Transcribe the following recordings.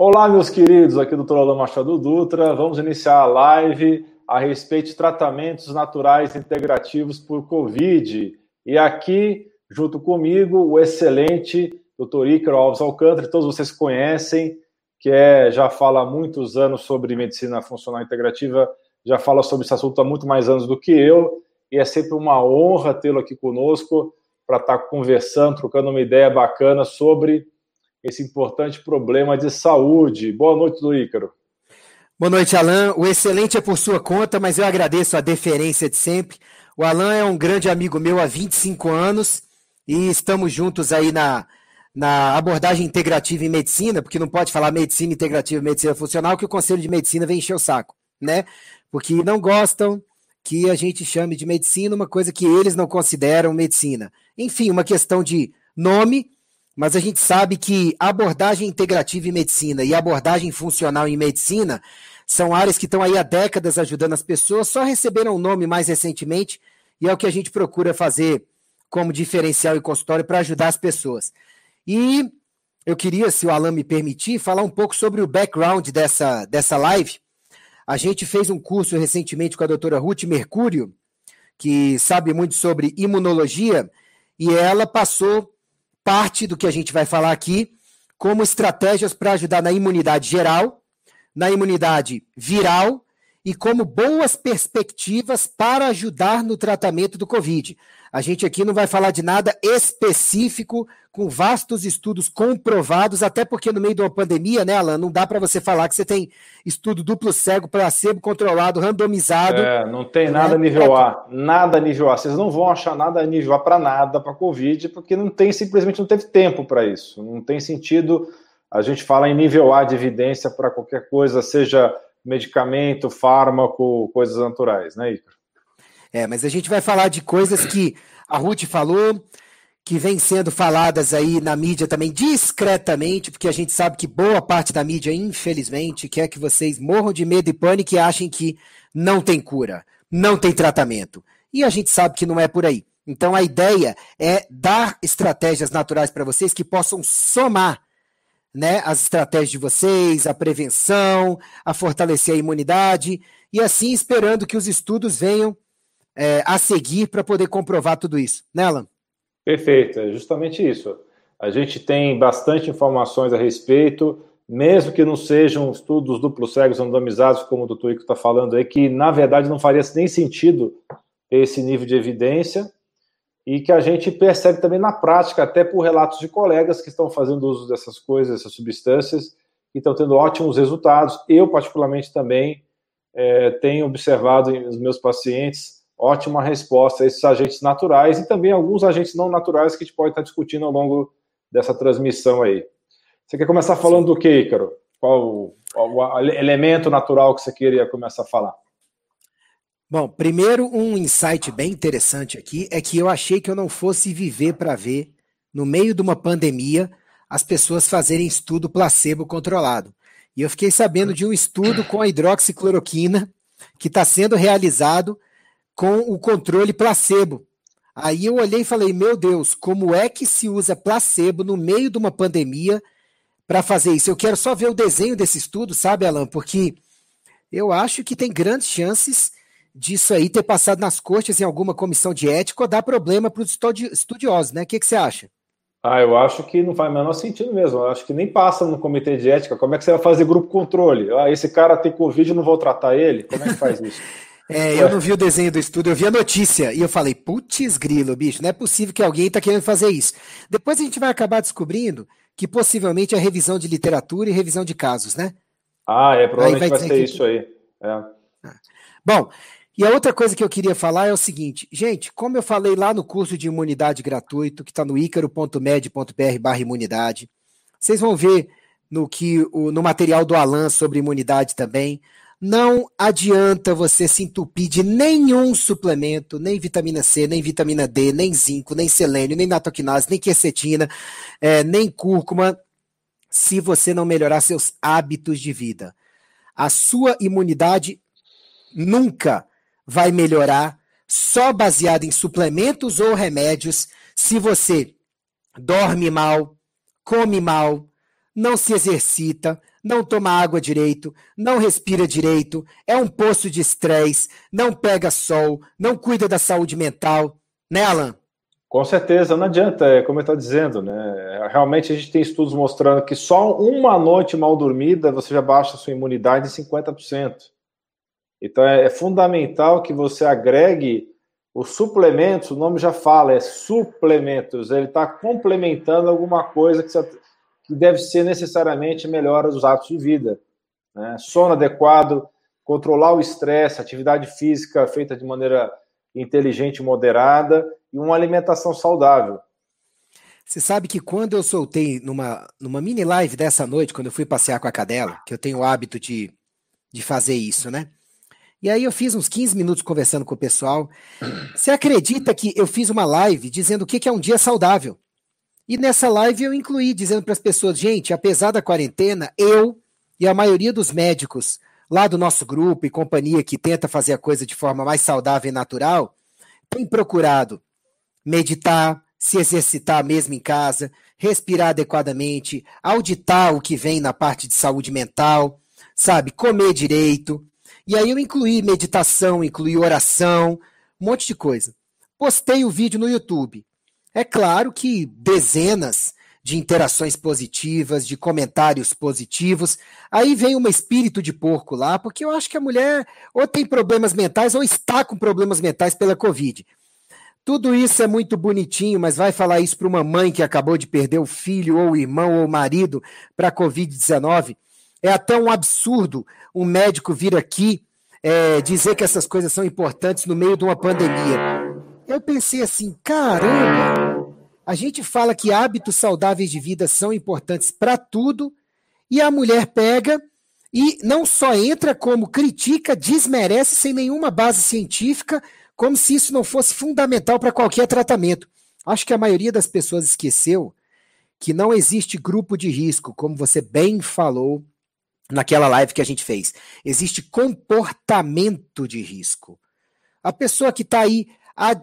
Olá, meus queridos, aqui do Dr. Alain Machado Dutra. Vamos iniciar a live a respeito de tratamentos naturais integrativos por Covid. E aqui, junto comigo, o excelente Dr. Ícaro Alves Alcântara, todos vocês conhecem, que é, já fala há muitos anos sobre medicina funcional integrativa, já fala sobre esse assunto há muito mais anos do que eu, e é sempre uma honra tê-lo aqui conosco para estar conversando, trocando uma ideia bacana sobre esse importante problema de saúde. Boa noite, do Ícaro. Boa noite, Alain. O excelente é por sua conta, mas eu agradeço a deferência de sempre. O Alain é um grande amigo meu há 25 anos e estamos juntos aí na, na abordagem integrativa em medicina, porque não pode falar medicina integrativa medicina funcional, que o Conselho de Medicina vem encher o saco, né? Porque não gostam que a gente chame de medicina uma coisa que eles não consideram medicina. Enfim, uma questão de nome mas a gente sabe que abordagem integrativa em medicina e abordagem funcional em medicina são áreas que estão aí há décadas ajudando as pessoas, só receberam o nome mais recentemente, e é o que a gente procura fazer como diferencial e consultório para ajudar as pessoas. E eu queria, se o Alan me permitir, falar um pouco sobre o background dessa, dessa live. A gente fez um curso recentemente com a doutora Ruth Mercúrio, que sabe muito sobre imunologia, e ela passou parte do que a gente vai falar aqui como estratégias para ajudar na imunidade geral, na imunidade viral e como boas perspectivas para ajudar no tratamento do Covid. A gente aqui não vai falar de nada específico, com vastos estudos comprovados, até porque no meio de uma pandemia, né, Alan, não dá para você falar que você tem estudo duplo cego, placebo controlado, randomizado. É, não tem né? nada nível A, nada nível A. Vocês não vão achar nada nível A para nada, para Covid, porque não tem, simplesmente não teve tempo para isso. Não tem sentido a gente falar em nível A de evidência para qualquer coisa, seja medicamento, fármaco, coisas naturais, né, Icaro? É, mas a gente vai falar de coisas que a Ruth falou, que vem sendo faladas aí na mídia também discretamente, porque a gente sabe que boa parte da mídia, infelizmente, quer que vocês morram de medo e pânico e achem que não tem cura, não tem tratamento. E a gente sabe que não é por aí. Então a ideia é dar estratégias naturais para vocês que possam somar né, as estratégias de vocês, a prevenção, a fortalecer a imunidade, e assim esperando que os estudos venham é, a seguir para poder comprovar tudo isso. Né, Alan? Perfeito, é justamente isso. A gente tem bastante informações a respeito, mesmo que não sejam estudos duplos cegos randomizados, como o doutor Ico está falando aí, que na verdade não faria nem sentido esse nível de evidência, e que a gente percebe também na prática, até por relatos de colegas que estão fazendo uso dessas coisas, dessas substâncias, e estão tendo ótimos resultados. Eu, particularmente, também é, tenho observado nos meus pacientes ótima resposta a esses agentes naturais e também alguns agentes não naturais que a gente pode estar discutindo ao longo dessa transmissão aí. Você quer começar falando do que, Ícaro? Qual o, o elemento natural que você queria começar a falar? Bom, primeiro um insight bem interessante aqui é que eu achei que eu não fosse viver para ver, no meio de uma pandemia, as pessoas fazerem estudo placebo controlado. E eu fiquei sabendo de um estudo com a hidroxicloroquina que está sendo realizado com o controle placebo. Aí eu olhei e falei: meu Deus, como é que se usa placebo no meio de uma pandemia para fazer isso? Eu quero só ver o desenho desse estudo, sabe, Alan? Porque eu acho que tem grandes chances disso aí ter passado nas cortes em alguma comissão de ética ou dar problema para os estudiosos, né? O que, que você acha? Ah, eu acho que não faz o menor sentido mesmo. Eu acho que nem passa no comitê de ética. Como é que você vai fazer grupo controle? Ah, esse cara tem Covid, não vou tratar ele? Como é que faz isso? é, eu não vi o desenho do estudo, eu vi a notícia e eu falei, putz grilo, bicho, não é possível que alguém está querendo fazer isso. Depois a gente vai acabar descobrindo que possivelmente é revisão de literatura e revisão de casos, né? Ah, é, provavelmente vai, vai ser que... isso aí. É. Ah. Bom, e a outra coisa que eu queria falar é o seguinte, gente, como eu falei lá no curso de imunidade gratuito, que está no icaro.med.br barra imunidade, vocês vão ver no, que, no material do Alan sobre imunidade também. Não adianta você se entupir de nenhum suplemento, nem vitamina C, nem vitamina D, nem zinco, nem selênio, nem natoquinase, nem quercetina, é, nem cúrcuma, se você não melhorar seus hábitos de vida. A sua imunidade nunca vai melhorar só baseado em suplementos ou remédios se você dorme mal, come mal, não se exercita, não toma água direito, não respira direito, é um poço de estresse, não pega sol, não cuida da saúde mental, né, Alan? Com certeza, não adianta, é como eu estou dizendo, né? Realmente a gente tem estudos mostrando que só uma noite mal dormida você já baixa a sua imunidade em 50%. Então é, é fundamental que você agregue os suplementos, o nome já fala, é suplementos, ele está complementando alguma coisa que, você, que, deve ser necessariamente melhora dos hábitos de vida. Né? Sono adequado, controlar o estresse, atividade física feita de maneira inteligente moderada e uma alimentação saudável. Você sabe que quando eu soltei numa, numa mini live dessa noite, quando eu fui passear com a cadela, que eu tenho o hábito de, de fazer isso, né? E aí eu fiz uns 15 minutos conversando com o pessoal. Você acredita que eu fiz uma live dizendo o que é um dia saudável? E nessa live eu incluí dizendo para as pessoas, gente, apesar da quarentena, eu e a maioria dos médicos lá do nosso grupo e companhia que tenta fazer a coisa de forma mais saudável e natural, tem procurado meditar, se exercitar mesmo em casa, respirar adequadamente, auditar o que vem na parte de saúde mental, sabe, comer direito, e aí eu incluí meditação, incluí oração, um monte de coisa. Postei o vídeo no YouTube. É claro que dezenas de interações positivas, de comentários positivos. Aí vem um espírito de porco lá, porque eu acho que a mulher ou tem problemas mentais ou está com problemas mentais pela Covid. Tudo isso é muito bonitinho, mas vai falar isso para uma mãe que acabou de perder o filho, ou o irmão, ou o marido para a Covid-19. É até um absurdo um médico vir aqui é, dizer que essas coisas são importantes no meio de uma pandemia. Eu pensei assim, caramba, a gente fala que hábitos saudáveis de vida são importantes para tudo, e a mulher pega e não só entra, como critica, desmerece sem nenhuma base científica, como se isso não fosse fundamental para qualquer tratamento. Acho que a maioria das pessoas esqueceu que não existe grupo de risco, como você bem falou naquela live que a gente fez. Existe comportamento de risco. A pessoa que está aí há,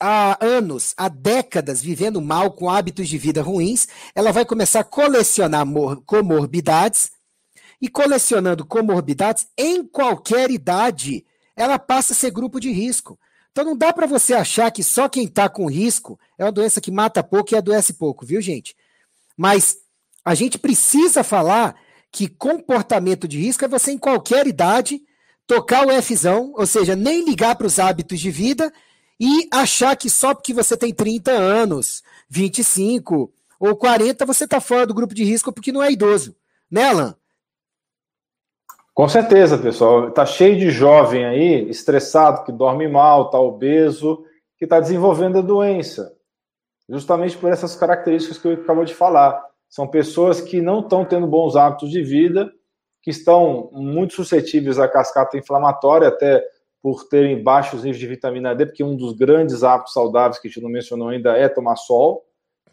há anos, há décadas vivendo mal com hábitos de vida ruins, ela vai começar a colecionar comorbidades e colecionando comorbidades em qualquer idade, ela passa a ser grupo de risco. Então não dá para você achar que só quem está com risco é uma doença que mata pouco e adoece pouco, viu, gente? Mas a gente precisa falar que comportamento de risco é você, em qualquer idade, tocar o Fzão, ou seja, nem ligar para os hábitos de vida e achar que só porque você tem 30 anos, 25 ou 40, você está fora do grupo de risco porque não é idoso. Né, Alan? Com certeza, pessoal. Está cheio de jovem aí, estressado, que dorme mal, está obeso, que está desenvolvendo a doença. Justamente por essas características que eu acabou de falar. São pessoas que não estão tendo bons hábitos de vida, que estão muito suscetíveis à cascata inflamatória, até por terem baixos níveis de vitamina D, porque um dos grandes hábitos saudáveis que a gente não mencionou ainda é tomar sol.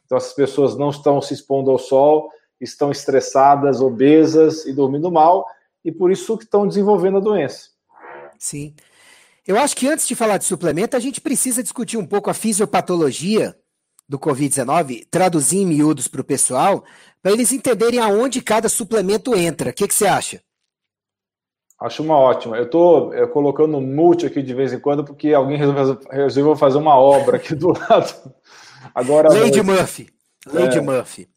Então, essas pessoas não estão se expondo ao sol, estão estressadas, obesas e dormindo mal, e por isso que estão desenvolvendo a doença. Sim. Eu acho que antes de falar de suplemento, a gente precisa discutir um pouco a fisiopatologia do Covid-19, traduzir em miúdos para o pessoal, para eles entenderem aonde cada suplemento entra. O que, que você acha? Acho uma ótima. Eu estou colocando mute aqui de vez em quando, porque alguém resolveu, fazer uma obra aqui do lado. Agora. Lady Murphy. Lady é. Murphy.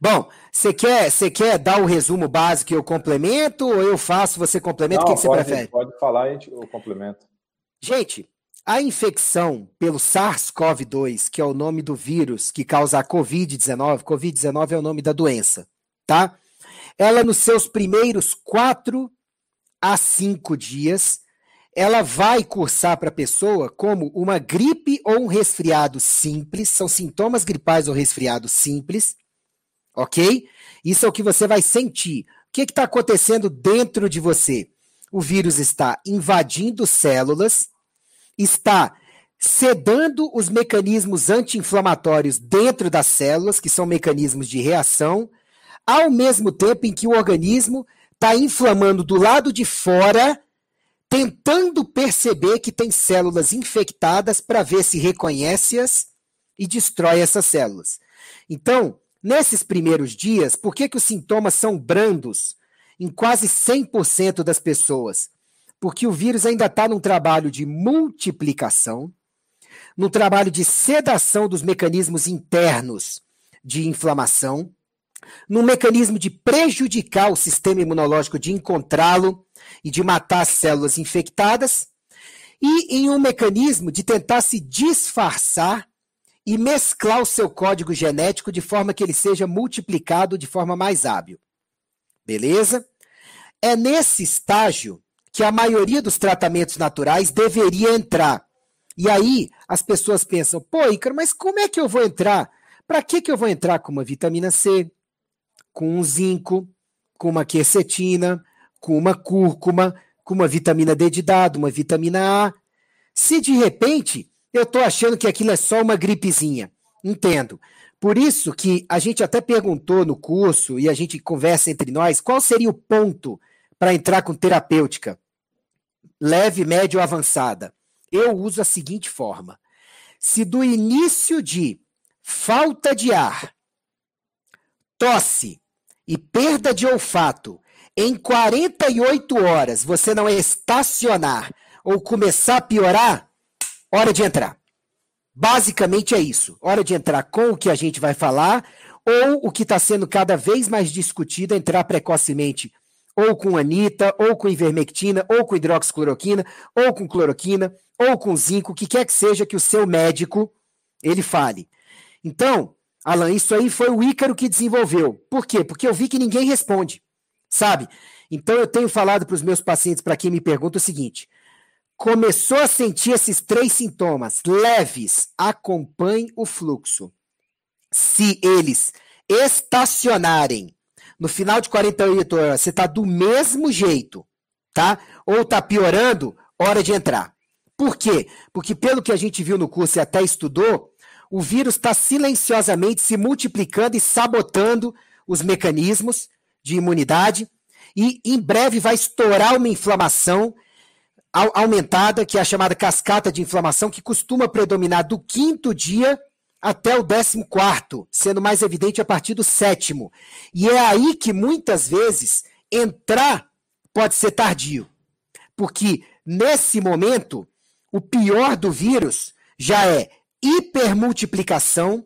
Bom, você quer, quer dar o resumo básico e eu complemento, ou eu faço, você complementa? Não, o que, que você prefere? Pode falar e eu complemento. Gente, a infecção pelo SARS-CoV-2, que é o nome do vírus que causa a COVID-19, COVID-19 é o nome da doença, tá? Ela, nos seus primeiros quatro a cinco dias, ela vai cursar para a pessoa como uma gripe ou um resfriado simples, são sintomas gripais ou resfriados simples, ok? Isso é o que você vai sentir. O que está acontecendo dentro de você? O vírus está invadindo células está sedando os mecanismos anti-inflamatórios dentro das células, que são mecanismos de reação, ao mesmo tempo em que o organismo está inflamando do lado de fora, tentando perceber que tem células infectadas para ver se reconhece-as e destrói essas células. Então, Nesses primeiros dias, por que, que os sintomas são brandos em quase 100% das pessoas? Porque o vírus ainda está num trabalho de multiplicação, num trabalho de sedação dos mecanismos internos de inflamação, num mecanismo de prejudicar o sistema imunológico, de encontrá-lo e de matar as células infectadas, e em um mecanismo de tentar se disfarçar e mesclar o seu código genético de forma que ele seja multiplicado de forma mais hábil. Beleza? É nesse estágio que a maioria dos tratamentos naturais deveria entrar. E aí as pessoas pensam, pô, Ícaro, mas como é que eu vou entrar? Para que, que eu vou entrar com uma vitamina C, com um zinco, com uma quercetina, com uma cúrcuma, com uma vitamina D de dado, uma vitamina A? Se de repente eu estou achando que aquilo é só uma gripezinha. Entendo. Por isso que a gente até perguntou no curso e a gente conversa entre nós qual seria o ponto para entrar com terapêutica leve, média ou avançada. Eu uso a seguinte forma: se do início de falta de ar, tosse e perda de olfato em 48 horas você não estacionar ou começar a piorar, hora de entrar. Basicamente é isso. Hora de entrar com o que a gente vai falar, ou o que está sendo cada vez mais discutido, entrar precocemente, ou com anita, ou com ivermectina, ou com hidroxicloroquina, ou com cloroquina, ou com zinco, o que quer que seja que o seu médico ele fale. Então, Alan, isso aí foi o Ícaro que desenvolveu. Por quê? Porque eu vi que ninguém responde, sabe? Então eu tenho falado para os meus pacientes, para quem me pergunta o seguinte: começou a sentir esses três sintomas leves, acompanhe o fluxo. Se eles estacionarem no final de 48 horas, você está do mesmo jeito, tá? Ou está piorando, hora de entrar. Por quê? Porque pelo que a gente viu no curso e até estudou, o vírus está silenciosamente se multiplicando e sabotando os mecanismos de imunidade e em breve vai estourar uma inflamação aumentada, que é a chamada cascata de inflamação, que costuma predominar do quinto dia até o décimo quarto, sendo mais evidente a partir do sétimo. E é aí que muitas vezes entrar pode ser tardio. Porque nesse momento, o pior do vírus já é hipermultiplicação,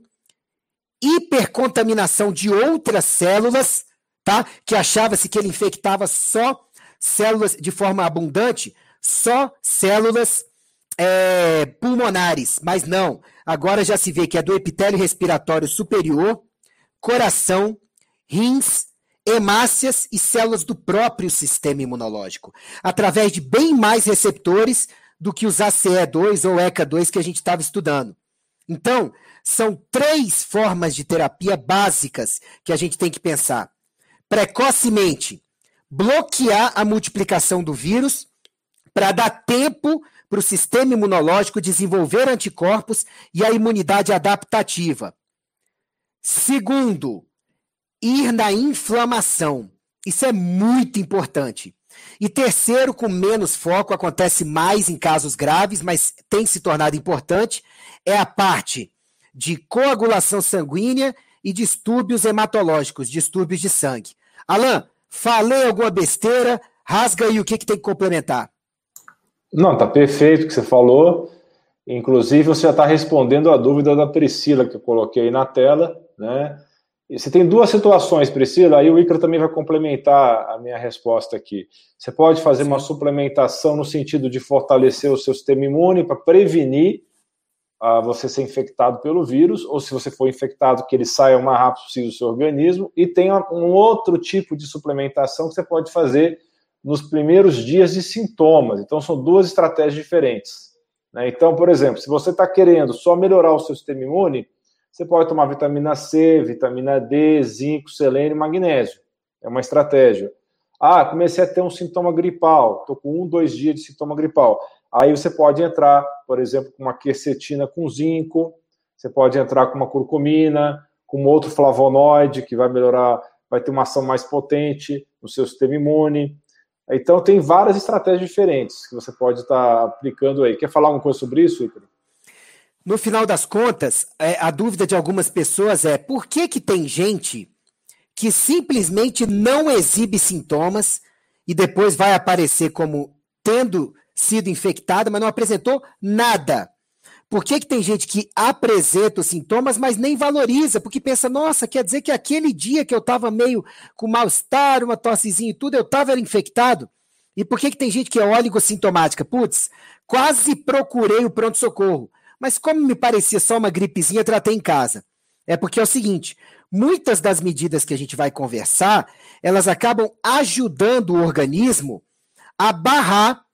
hipercontaminação de outras células, tá? Que achava-se que ele infectava só células de forma abundante, só células é, pulmonares, mas não. Agora já se vê que é do epitélio respiratório superior, coração, rins, hemácias e células do próprio sistema imunológico, através de bem mais receptores do que os ACE2 ou ECA2 que a gente estava estudando. Então, são três formas de terapia básicas que a gente tem que pensar. Precocemente, bloquear a multiplicação do vírus para dar tempo para o sistema imunológico desenvolver anticorpos e a imunidade adaptativa. Segundo, ir na inflamação. Isso é muito importante. E terceiro, com menos foco, acontece mais em casos graves, mas tem se tornado importante, é a parte de coagulação sanguínea e distúrbios hematológicos, distúrbios de sangue. Alain, falei alguma besteira? Rasga aí o que, que tem que complementar. Não, tá perfeito o que você falou. Inclusive, você já está respondendo a dúvida da Priscila que eu coloquei aí na tela, né? E você tem duas situações, Priscila, aí o Icaro também vai complementar a minha resposta aqui. Você pode fazer uma suplementação no sentido de fortalecer o seu sistema imune para prevenir uh, você ser infectado pelo vírus, ou se você for infectado, que ele saia o mais rápido possível do seu organismo. E tem um outro tipo de suplementação que você pode fazer nos primeiros dias de sintomas. Então, são duas estratégias diferentes. Né? Então, por exemplo, se você está querendo só melhorar o seu sistema imune, você pode tomar vitamina C, vitamina D, zinco, selênio magnésio. É uma estratégia. Ah, comecei a ter um sintoma gripal, estou com um, dois dias de sintoma gripal. Aí você pode entrar, por exemplo, com uma quercetina com zinco, você pode entrar com uma curcumina, com outro flavonoide que vai melhorar, vai ter uma ação mais potente no seu sistema imune. Então, tem várias estratégias diferentes que você pode estar aplicando aí. Quer falar alguma coisa sobre isso, Ícaro? no final das contas, é, a dúvida de algumas pessoas é por que, que tem gente que simplesmente não exibe sintomas e depois vai aparecer como tendo sido infectada, mas não apresentou nada. Por que, que tem gente que apresenta os sintomas, mas nem valoriza? Porque pensa, nossa, quer dizer que aquele dia que eu estava meio com mal-estar, uma tossezinha e tudo, eu estava infectado? E por que, que tem gente que é oligossintomática? Putz, quase procurei o pronto-socorro. Mas como me parecia só uma gripezinha, tratei em casa. É porque é o seguinte, muitas das medidas que a gente vai conversar, elas acabam ajudando o organismo a barrar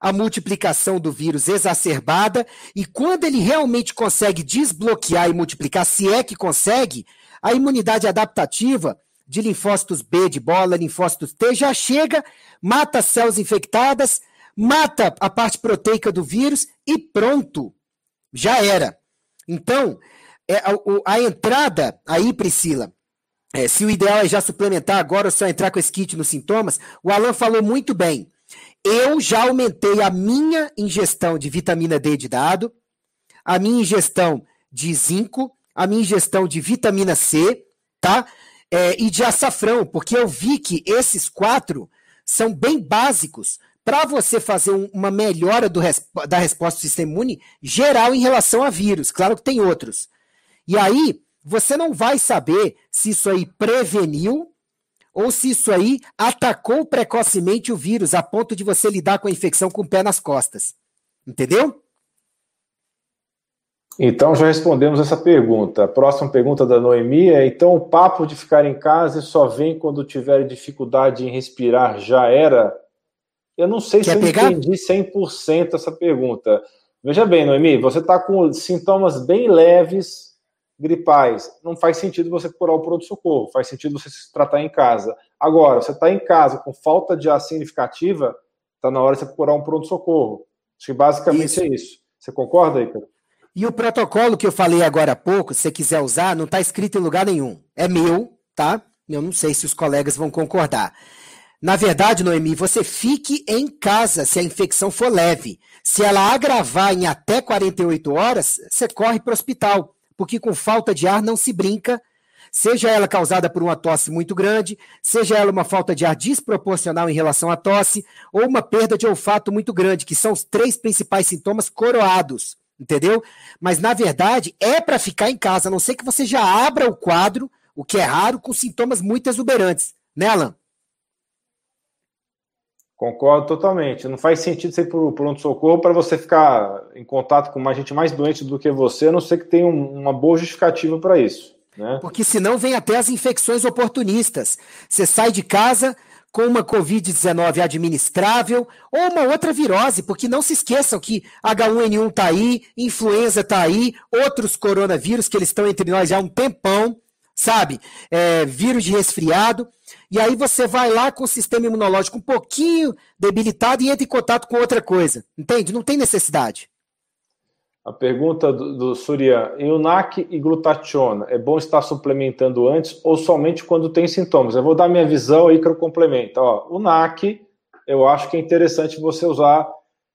a multiplicação do vírus exacerbada e quando ele realmente consegue desbloquear e multiplicar, se é que consegue, a imunidade adaptativa de linfócitos B de bola, linfócitos T já chega, mata células infectadas, mata a parte proteica do vírus e pronto, já era. Então, é, a, a entrada aí, Priscila, é, se o ideal é já suplementar agora ou só entrar com esse kit nos sintomas, o Alan falou muito bem. Eu já aumentei a minha ingestão de vitamina D de dado, a minha ingestão de zinco, a minha ingestão de vitamina C, tá? É, e de açafrão, porque eu vi que esses quatro são bem básicos para você fazer um, uma melhora do, da resposta do sistema imune geral em relação a vírus. Claro que tem outros. E aí, você não vai saber se isso aí preveniu ou se isso aí atacou precocemente o vírus a ponto de você lidar com a infecção com o pé nas costas. Entendeu? Então já respondemos essa pergunta. A próxima pergunta da Noemi é: então o papo de ficar em casa só vem quando tiver dificuldade em respirar já era? Eu não sei Quer se eu pegar? entendi 100% essa pergunta. Veja bem, Noemi, você está com sintomas bem leves gripais, não faz sentido você procurar o pronto-socorro, faz sentido você se tratar em casa. Agora, você está em casa com falta de ar significativa, está na hora de você procurar um pronto-socorro. Acho que basicamente isso. é isso. Você concorda, Ícaro? E o protocolo que eu falei agora há pouco, se você quiser usar, não está escrito em lugar nenhum. É meu, tá? Eu não sei se os colegas vão concordar. Na verdade, Noemi, você fique em casa se a infecção for leve. Se ela agravar em até 48 horas, você corre para o hospital porque com falta de ar não se brinca, seja ela causada por uma tosse muito grande, seja ela uma falta de ar desproporcional em relação à tosse, ou uma perda de olfato muito grande, que são os três principais sintomas coroados, entendeu? Mas na verdade é para ficar em casa, a não ser que você já abra o quadro, o que é raro, com sintomas muito exuberantes, né, Alan? Concordo totalmente. Não faz sentido você ir para o pronto-socorro para você ficar em contato com uma gente mais doente do que você, a não ser que tenha uma boa justificativa para isso. Né? Porque senão vem até as infecções oportunistas. Você sai de casa com uma Covid-19 administrável ou uma outra virose, porque não se esqueçam que H1N1 está aí, influenza está aí, outros coronavírus que eles estão entre nós já há um tempão, sabe? É, vírus de resfriado. E aí você vai lá com o sistema imunológico um pouquinho debilitado e entra em contato com outra coisa. Entende? Não tem necessidade. A pergunta do, do Surya, NAC e glutationa, é bom estar suplementando antes ou somente quando tem sintomas? Eu vou dar minha visão aí que eu complemento. Ó, o NAC, eu acho que é interessante você usar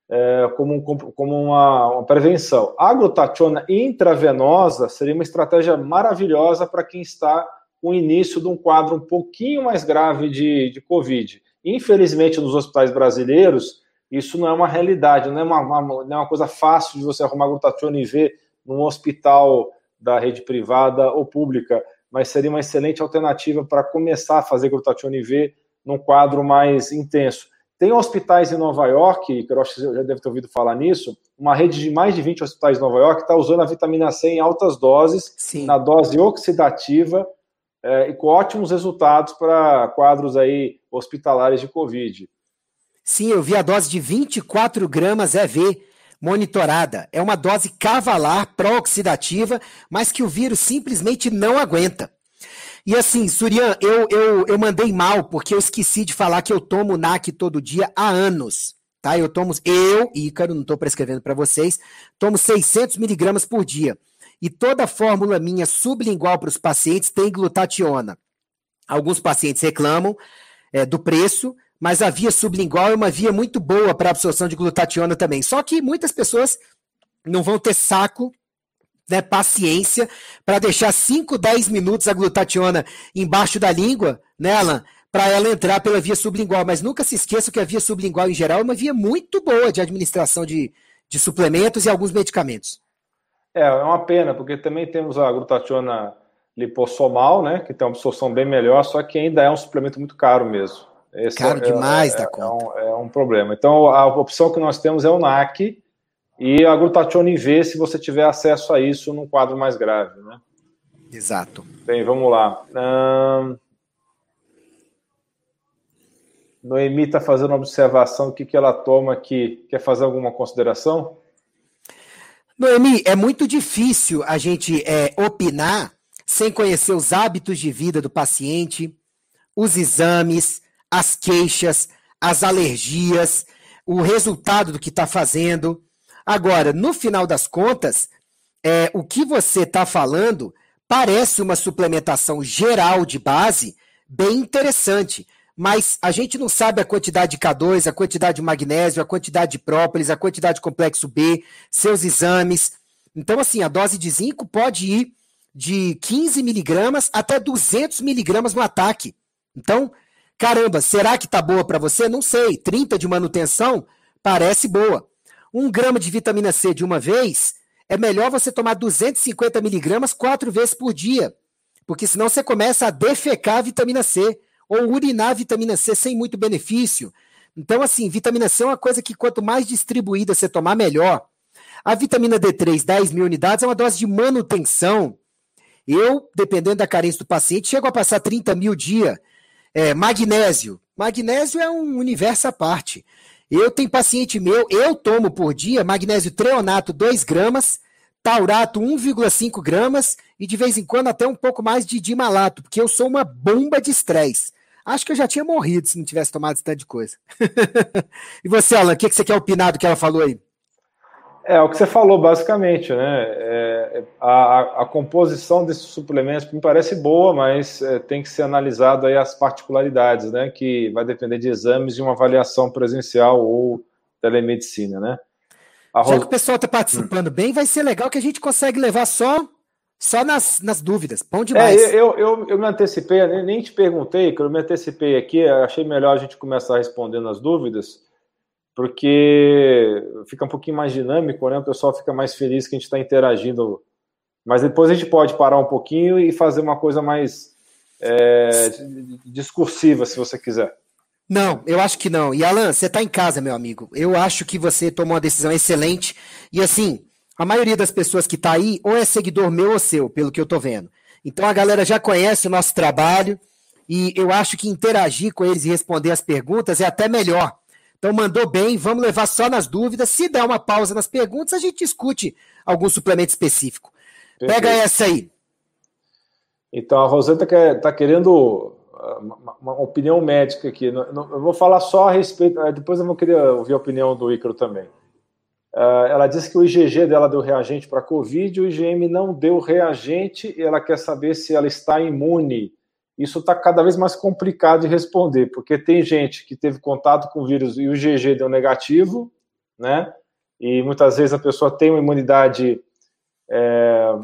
é, como, como uma, uma, prevenção. A glutationa intravenosa seria uma estratégia maravilhosa para quem está o início de um quadro um pouquinho mais grave de, de Covid. Infelizmente, nos hospitais brasileiros, isso não é uma realidade, não é uma, uma, não é uma coisa fácil de você arrumar glutationa IV num hospital da rede privada ou pública, mas seria uma excelente alternativa para começar a fazer glutationa IV num quadro mais intenso. Tem hospitais em Nova York, que eu acho que você já deve ter ouvido falar nisso, uma rede de mais de 20 hospitais em Nova York está usando a vitamina C em altas doses, Sim. na dose oxidativa, é, e com ótimos resultados para quadros aí hospitalares de Covid. Sim, eu vi a dose de 24 gramas EV monitorada. É uma dose cavalar pró-oxidativa, mas que o vírus simplesmente não aguenta. E assim, Surian, eu, eu, eu mandei mal porque eu esqueci de falar que eu tomo NAC todo dia há anos. Tá? Eu tomo, eu, Ícaro, não estou prescrevendo para vocês, tomo 600 miligramas por dia e toda fórmula minha sublingual para os pacientes tem glutationa. Alguns pacientes reclamam é, do preço, mas a via sublingual é uma via muito boa para absorção de glutationa também. Só que muitas pessoas não vão ter saco né, paciência para deixar 5, 10 minutos a glutationa embaixo da língua, né, Alan? Para ela entrar pela via sublingual. Mas nunca se esqueça que a via sublingual, em geral, é uma via muito boa de administração de, de suplementos e alguns medicamentos. É, é uma pena, porque também temos a glutationa lipossomal, né, que tem uma absorção bem melhor, só que ainda é um suplemento muito caro mesmo. Esse caro é, demais é, da é, conta. Um, é um, problema. Então, a opção que nós temos é o NAC e a glutationa IV, se você tiver acesso a isso num quadro mais grave, né? Exato. Bem, vamos lá. Hum... Noemi está fazendo uma observação, o que, que ela toma aqui? Quer fazer alguma consideração? Noemi, é muito difícil a gente é, opinar sem conhecer os hábitos de vida do paciente, os exames, as queixas, as alergias, o resultado do que está fazendo. Agora, no final das contas, é, o que você está falando parece uma suplementação geral de base bem interessante, mas a gente não sabe a quantidade de K2, a quantidade de magnésio, a quantidade de própolis, a quantidade de complexo B, seus exames. Então, assim, a dose de zinco pode ir de 15 miligramas até 200 miligramas no ataque. Então, caramba, será que tá boa para você? Não sei. 30 de manutenção parece boa. Um grama de vitamina C de uma vez é melhor você tomar 250 miligramas quatro vezes por dia, porque senão você começa a defecar a vitamina C ou urinar vitamina C sem muito benefício. Então, assim, vitamina C é uma coisa que quanto mais distribuída você tomar, melhor. A vitamina D3, 10 mil unidades, é uma dose de manutenção. Eu, dependendo da carência do paciente, chego a passar 30 mil dia. É, magnésio. Magnésio é um universo à parte. Eu tenho paciente meu, eu tomo por dia magnésio treonato 2 gramas, taurato 1,5 gramas e de vez em quando até um pouco mais de dimalato, porque eu sou uma bomba de estresse. Acho que eu já tinha morrido se não tivesse tomado esse tanto de coisa. e você, Alan, o que, que você quer opinar do que ela falou aí? É, o que você falou, basicamente, né? É, a, a, composição desses suplementos me parece boa, mas é, tem que ser analisado aí as particularidades, né? Que vai depender de exames e uma avaliação presencial ou telemedicina, né? A Já que o pessoal está participando hum. bem, vai ser legal que a gente consegue levar só só nas, nas dúvidas. Bom demais. É, eu, eu, eu me antecipei, nem, nem te perguntei, que eu me antecipei aqui, achei melhor a gente começar respondendo as dúvidas porque fica um pouquinho mais dinâmico, né? O pessoal fica mais feliz que a gente está interagindo. Mas depois a gente pode parar um pouquinho e fazer uma coisa mais é, discursiva, se você quiser. Não, eu acho que não. E Alan, você está em casa, meu amigo. Eu acho que você tomou uma decisão excelente. E assim, a maioria das pessoas que está aí, ou é seguidor meu ou seu, pelo que eu estou vendo. Então a galera já conhece o nosso trabalho. E eu acho que interagir com eles e responder as perguntas é até melhor então mandou bem, vamos levar só nas dúvidas. Se der uma pausa nas perguntas, a gente discute algum suplemento específico. Perfeito. Pega essa aí. Então a Roseta está tá querendo ah, uma, opinião médica aqui. Eu vou falar só a respeito. Eh, depois eu vou querer ouvir a opinião do Ícaro também. Uh, ela disse que o IgG dela deu reagente para Covid, o IgM não deu reagente e ela quer saber se ela está imune isso está cada vez mais complicado de responder, porque tem gente que teve contato com o vírus e o GG deu negativo, né? E muitas vezes a pessoa tem uma imunidade, é,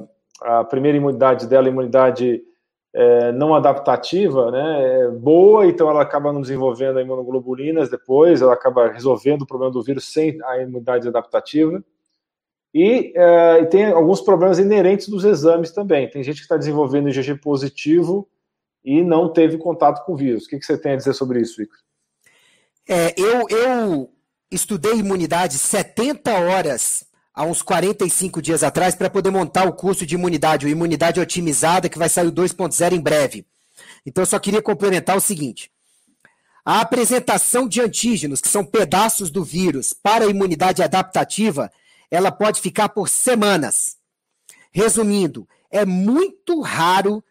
a primeira imunidade dela, imunidade é, não adaptativa, né? É boa, então ela acaba não desenvolvendo imunoglobulinas depois, ela acaba resolvendo o problema do vírus sem a imunidade adaptativa. E, é, tem alguns problemas inerentes dos exames também. Tem gente que está desenvolvendo IgG positivo e não teve contato com o vírus. O que, você tem a dizer sobre isso, Igor? É, eu, eu estudei imunidade 70 horas há uns 45 dias atrás para poder montar o curso de imunidade, o Imunidade Otimizada, que vai sair o 2.0 em breve. Então, eu só queria complementar o seguinte. A apresentação de antígenos, que são pedaços do vírus, para a imunidade adaptativa, ela pode ficar por semanas. Resumindo, é muito raro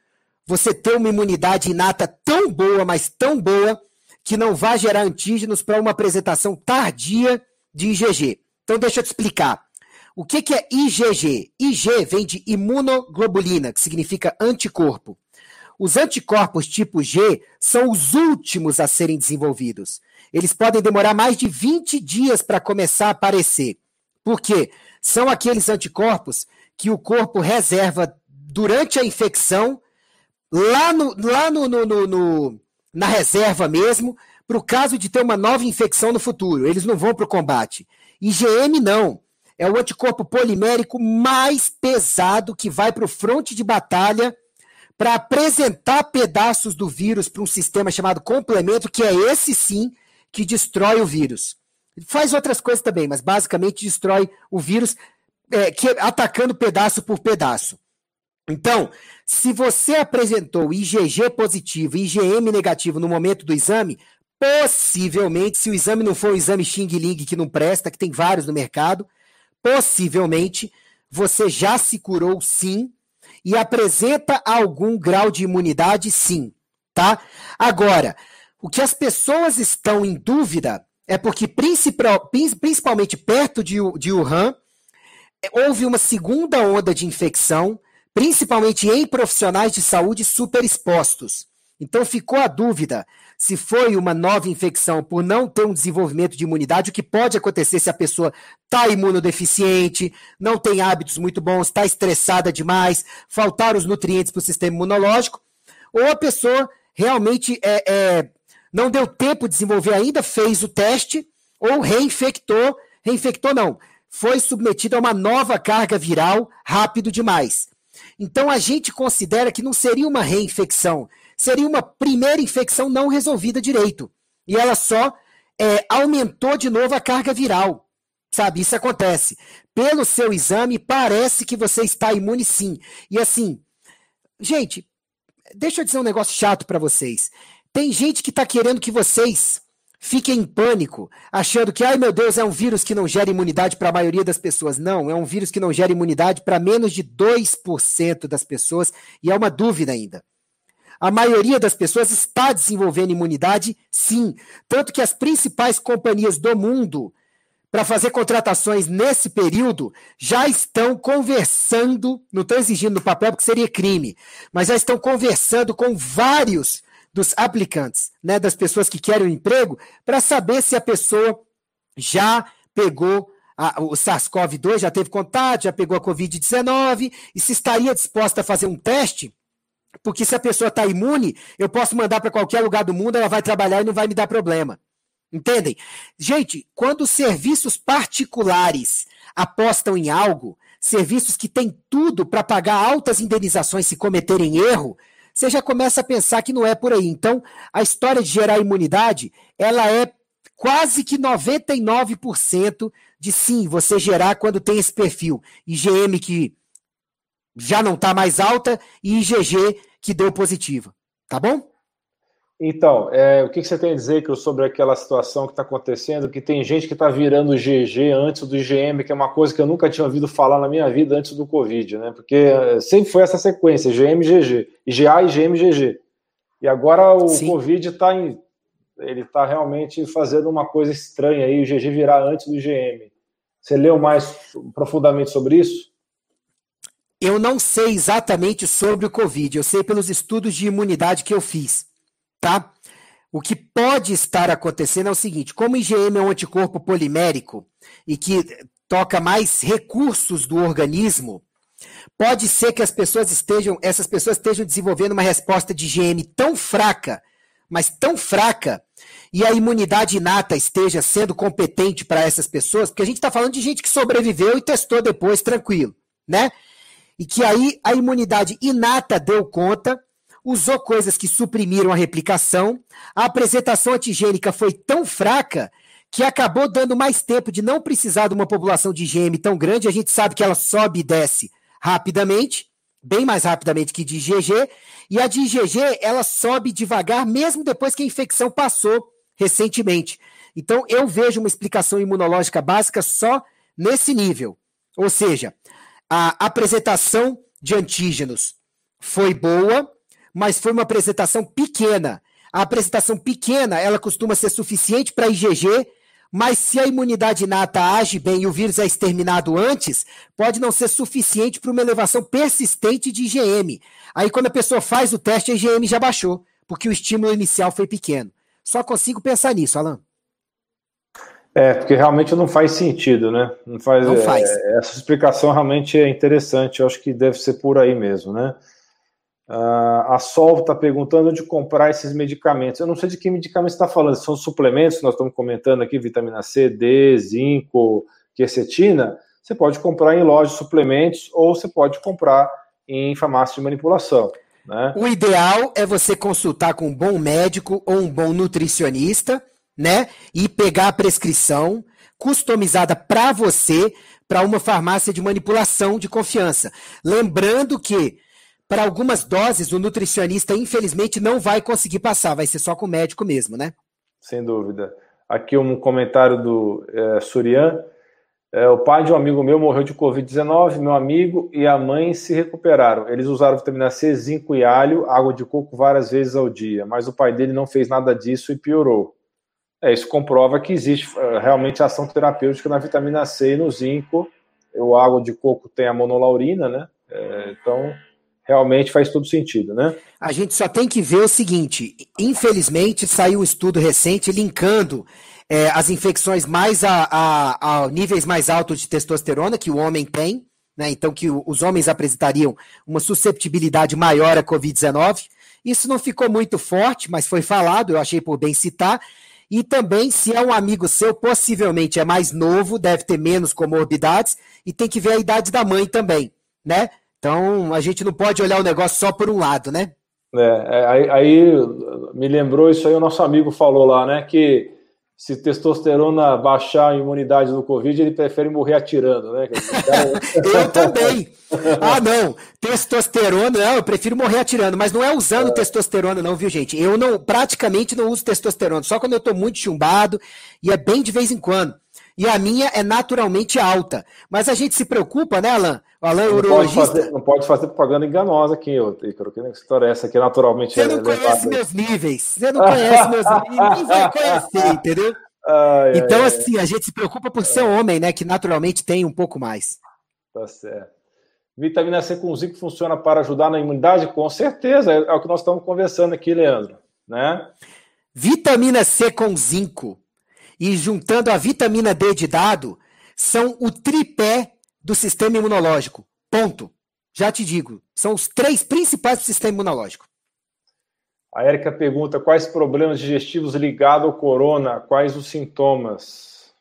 você ter uma imunidade inata tão boa, mas tão boa, que não vai gerar antígenos para uma apresentação tardia de IgG. Então, deixa eu te explicar. O que, que é IgG? IG vem de imunoglobulina, que significa anticorpo. Os anticorpos tipo G são os últimos a serem desenvolvidos. Eles podem demorar mais de 20 dias para começar a aparecer. Por quê? São aqueles anticorpos que o corpo reserva durante a infecção, lá, no, lá no, no, no, na reserva mesmo, para o caso de ter uma nova infecção no futuro. Eles não vão para o combate. IgM não. É o anticorpo polimérico mais pesado que vai para o fronte de batalha para apresentar pedaços do vírus para um sistema chamado complemento, que é esse sim que destrói o vírus. Faz outras coisas também, mas basicamente destrói o vírus, é, que, atacando pedaço por pedaço. Então, se você apresentou IgG positivo e IgM negativo no momento do exame, possivelmente, se o exame não for um exame Xing Ling que não presta, que tem vários no mercado, possivelmente você já se curou sim e apresenta algum grau de imunidade sim, tá? Agora, o que as pessoas estão em dúvida é porque, principalmente perto de, de Wuhan, houve uma segunda onda de infecção, principalmente em profissionais de saúde super expostos. Então ficou a dúvida se foi uma nova infecção por não ter um desenvolvimento de imunidade, o que pode acontecer se a pessoa está imunodeficiente, não tem hábitos muito bons, está estressada demais, faltar os nutrientes para o sistema imunológico, ou a pessoa realmente é, é não deu tempo de desenvolver ainda, fez o teste, ou reinfectou, reinfectou não, foi submetido a uma nova carga viral rápido demais. Então a gente considera que não seria uma reinfecção, seria uma primeira infecção não resolvida direito. E ela só é, aumentou de novo a carga viral. Sabe, isso acontece. Pelo seu exame, parece que você está imune sim. E assim, gente, deixa eu dizer um negócio chato para vocês. Tem gente que está querendo que vocês fiquem em pânico, achando que, ai meu Deus, é um vírus que não gera imunidade para a maioria das pessoas. Não, é um vírus que não gera imunidade para menos de 2% das pessoas, e é uma dúvida ainda. A maioria das pessoas está desenvolvendo imunidade, sim. Tanto que as principais companhias do mundo, para fazer contratações nesse período, já estão conversando, não estou exigindo no papel porque seria crime, mas já estão conversando com vários dos aplicantes, né, das pessoas que querem o emprego, para saber se a pessoa já pegou a, o SARS-CoV-2, já teve contato, já pegou a Covid-19 e se estaria disposta a fazer um teste, porque se a pessoa está imune, eu posso mandar para qualquer lugar do mundo, ela vai trabalhar e não vai me dar problema. Entendem? Gente, quando serviços particulares apostam em algo, serviços que têm tudo para pagar altas indenizações se cometerem erro, você já começa a pensar que não é por aí. Então, a história de gerar imunidade, ela é quase que 99% de sim, você gerar quando tem esse perfil. IgM que já não está mais alta e IgG que deu positiva. Tá bom? Então, é, o que, você tem a dizer sobre aquela situação que está acontecendo, que tem gente que está virando GG antes do IgM, que é uma coisa que eu nunca tinha ouvido falar na minha vida antes do Covid, né? Porque é, sempre foi essa sequência, IgM, GG, IgA, IgM, GG. E agora o Sim. Covid está ele está realmente fazendo uma coisa estranha aí, o GG virar antes do IgM. Você leu mais profundamente sobre isso? Eu não sei exatamente sobre o Covid, eu sei pelos estudos de imunidade que eu fiz tá? O que pode estar acontecendo é o seguinte: como o IgM é um anticorpo polimérico e que toca mais recursos do organismo, pode ser que as pessoas estejam, essas pessoas estejam desenvolvendo uma resposta de IgM tão fraca, mas tão fraca, e a imunidade inata esteja sendo competente para essas pessoas, porque a gente está falando de gente que sobreviveu e testou depois tranquilo, né? E que aí a imunidade inata deu conta usou coisas que suprimiram a replicação. A apresentação antigênica foi tão fraca que acabou dando mais tempo de não precisar de uma população de IgM tão grande. A gente sabe que ela sobe e desce rapidamente, bem mais rapidamente que de IgG, e a de IgG ela sobe devagar mesmo depois que a infecção passou recentemente. Então eu vejo uma explicação imunológica básica só nesse nível. Ou seja, a apresentação de antígenos foi boa, mas foi uma apresentação pequena. A apresentação pequena, ela costuma ser suficiente para IgG, mas se a imunidade inata age bem e o vírus é exterminado antes, pode não ser suficiente para uma elevação persistente de IgM. Aí quando a pessoa faz o teste, a IgM já baixou, porque o estímulo inicial foi pequeno. Só consigo pensar nisso, Alan. É, porque realmente não faz sentido, né? Não faz. Não faz. É, essa explicação realmente é interessante, eu acho que deve ser por aí mesmo, né? Uh, a Sol está perguntando onde comprar esses medicamentos. Eu não sei de que medicamentos está falando. São suplementos nós estamos comentando aqui, vitamina C, D, zinco, quercetina. Você pode comprar em lojas de suplementos ou você pode comprar em farmácia de manipulação. Né? O ideal é você consultar com um bom médico ou um bom nutricionista, né? E pegar a prescrição customizada para você para uma farmácia de manipulação de confiança. Lembrando que para algumas doses, o nutricionista, infelizmente, não vai conseguir passar, vai ser só com o médico mesmo, né? Sem dúvida. Aqui um comentário do é, Surian. É, o pai de um amigo meu morreu de Covid-19, meu amigo e a mãe se recuperaram. Eles usaram vitamina C, zinco e alho, água de coco várias vezes ao dia, mas o pai dele não fez nada disso e piorou. É, isso comprova que existe é, realmente ação terapêutica na vitamina C e no zinco. O água de coco tem a monolaurina, né? É, então, realmente faz todo sentido, né? A gente só tem que ver o seguinte: infelizmente saiu um estudo recente linkando é, as infecções mais a, a, a, níveis mais altos de testosterona que o homem tem, né? Então que os homens apresentariam uma susceptibilidade maior à Covid-19. Isso não ficou muito forte, mas foi falado, eu achei por bem citar. E também, se é um amigo seu, possivelmente é mais novo, deve ter menos comorbidades, e tem que ver a idade da mãe também, né? Então, a gente não pode olhar o negócio só por um lado, né? É, é, aí, aí, me lembrou isso aí, o nosso amigo falou lá, né? Que se testosterona baixar a imunidade do Covid, ele prefere morrer atirando, né? eu também. Ah, não. Testosterona, não, eu prefiro morrer atirando, mas não é usando é. testosterona, não, viu, gente? Eu não praticamente não uso testosterona, só quando eu tô muito chumbado e é bem de vez em quando e a minha é naturalmente alta. Mas a gente se preocupa, né, Alan? Alan é urologista. Pode fazer, não pode fazer propaganda enganosa aqui, Ícaro. Que história é essa aqui naturalmente Você não é conhece meus níveis. Você não conhece meus níveis. Ninguém vai conhecer, entendeu? Ai, então, ai, assim, ai. a gente se preocupa por ser homem, né? Que naturalmente tem um pouco mais. Tá certo. Vitamina C com zinco funciona para ajudar na imunidade? Com certeza, é, é o que nós estamos conversando aqui, Leandro. Né? Vitamina C com zinco e juntando a vitamina D de dado, são o tripé do sistema imunológico. Ponto. Já te digo, são os três principais do sistema imunológico. A Érica pergunta quais problemas digestivos ligados ao corona, quais os sintomas?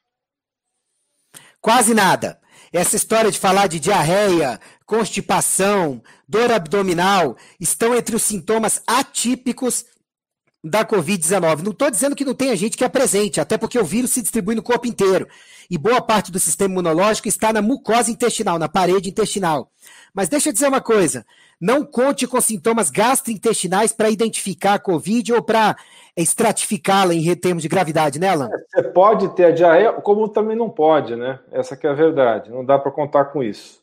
Quase nada. Essa história de falar de diarreia, constipação, dor abdominal estão entre os sintomas atípicos da Covid-19. Não estou dizendo que não tenha gente que apresente, até porque o vírus se distribui no corpo inteiro. E boa parte do sistema imunológico está na mucosa intestinal, na parede intestinal. Mas deixa eu dizer uma coisa: não conte com sintomas gastrointestinais para identificar a Covid ou para estratificá-la em termos de gravidade, né, Alan? Você pode ter a diarreia, como também não pode, né? Essa que é a verdade. Não dá para contar com isso.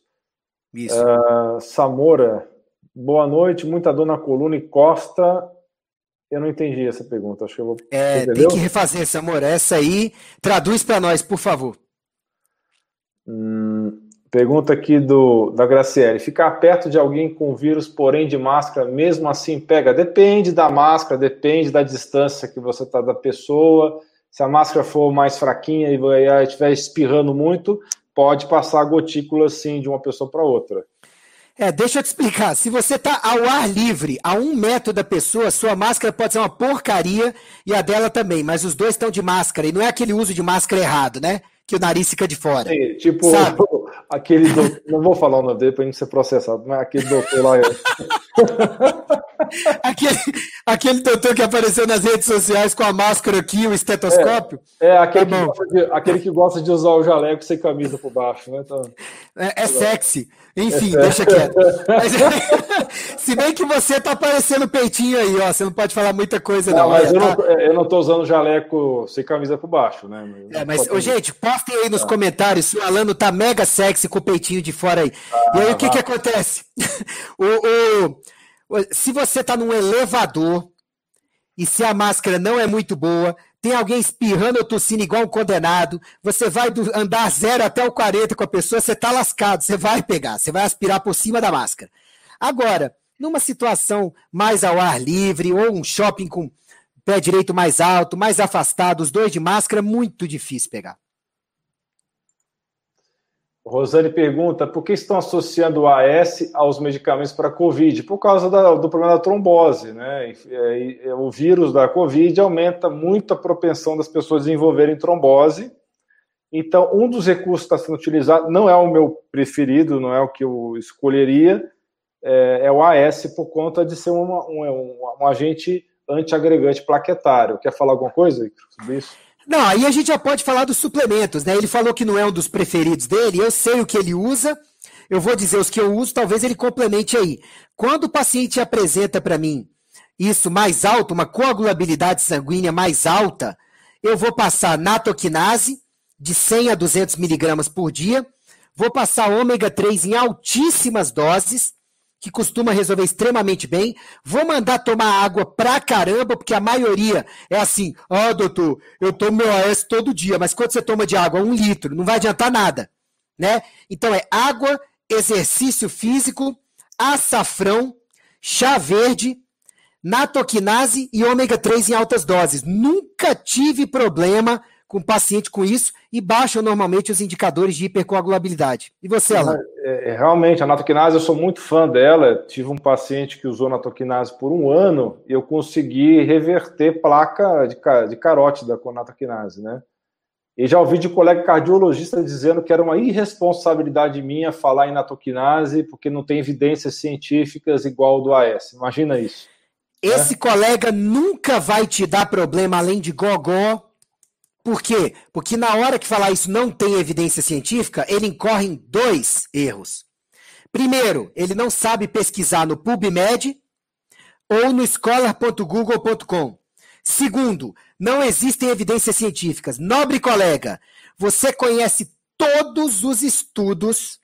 Isso. Uh, Samora, boa noite. Muita dor na coluna e costa eu não entendi essa pergunta. Acho que eu vou. É, tem que refazer essa, amor. Essa aí, traduz para nós, por favor. Hum, pergunta aqui do da Graciele. Ficar perto de alguém com vírus, porém de máscara, mesmo assim pega? Depende da máscara, depende da distância que você está da pessoa. Se a máscara for mais fraquinha e estiver espirrando muito, pode passar gotícula assim de uma pessoa para outra. É, deixa eu te explicar. Se você tá ao ar livre, a um metro da pessoa, sua máscara pode ser uma porcaria e a dela também, mas os dois estão de máscara. E não é aquele uso de máscara errado, né? Que o nariz fica de fora. Sim, tipo, Sabe? aquele doutor, não vou falar o nome dele para não ser processado, mas aquele doutor lá. aquele, aquele doutor que apareceu nas redes sociais com a máscara aqui, o estetoscópio. É, é aquele, tá que gosta de, aquele que gosta de usar o jaleco sem camisa por baixo, né? Então, é, é sexy. Enfim, é deixa quieto. Mas, se bem que você tá aparecendo peitinho aí, ó. Você não pode falar muita coisa, não. não. Mas eu, tá... não eu não tô usando jaleco sem camisa por baixo, né? É, mas, ô, gente, postem aí nos ah. comentários se o Alano tá mega sexy com o peitinho de fora aí. Ah, e aí, o que que acontece? o, o, se você tá num elevador e se a máscara não é muito boa, tem alguém espirrando ou tossindo igual um condenado, você vai do andar zero até o 40 com a pessoa, você tá lascado, você vai pegar, você vai aspirar por cima da máscara. Agora, numa situação mais ao ar livre ou um shopping com pé direito mais alto, mais afastado, os dois de máscara, muito difícil pegar. Rosane pergunta por que estão associando o AS aos medicamentos para Covid? Por causa da, do problema da trombose, né? O vírus da Covid aumenta muito a propensão das pessoas desenvolverem trombose. Então, um dos recursos que está sendo utilizado, não é o meu preferido, não é o que eu escolheria, é, é o AS por conta de ser uma, um, um, um agente antiagregante plaquetário. Quer falar alguma coisa sobre isso? Não, aí a gente já pode falar dos suplementos, né? Ele falou que não é um dos preferidos dele, eu sei o que ele usa, eu vou dizer os que eu uso, talvez ele complemente aí. Quando o paciente apresenta para mim isso mais alto, uma coagulabilidade sanguínea mais alta, eu vou passar natoquinase de 100 a 200 miligramas por dia, vou passar ômega 3 em altíssimas doses, que costuma resolver extremamente bem. Vou mandar tomar água pra caramba, porque a maioria é assim: ó, oh, doutor, eu tomo meu AS todo dia, mas quanto você toma de água? Um litro, não vai adiantar nada, né? Então é água, exercício físico, açafrão, chá verde, natoquinase e ômega 3 em altas doses. Nunca tive problema com paciente com isso e baixam normalmente os indicadores de hipercoagulabilidade. E você, Alan? É, é, realmente, a natoquinase, eu sou muito fã dela. Tive um paciente que usou natoquinase por um ano e eu consegui reverter placa de, de carótida com natoquinase, né? E já ouvi de colega cardiologista dizendo que era uma irresponsabilidade minha falar em natoquinase porque não tem evidências científicas igual do AS. Imagina isso. Esse né? colega nunca vai te dar problema além de gogó por quê? Porque na hora que falar isso não tem evidência científica, ele incorre em dois erros. Primeiro, ele não sabe pesquisar no PubMed ou no scholar.google.com. Segundo, não existem evidências científicas. Nobre colega, você conhece todos os estudos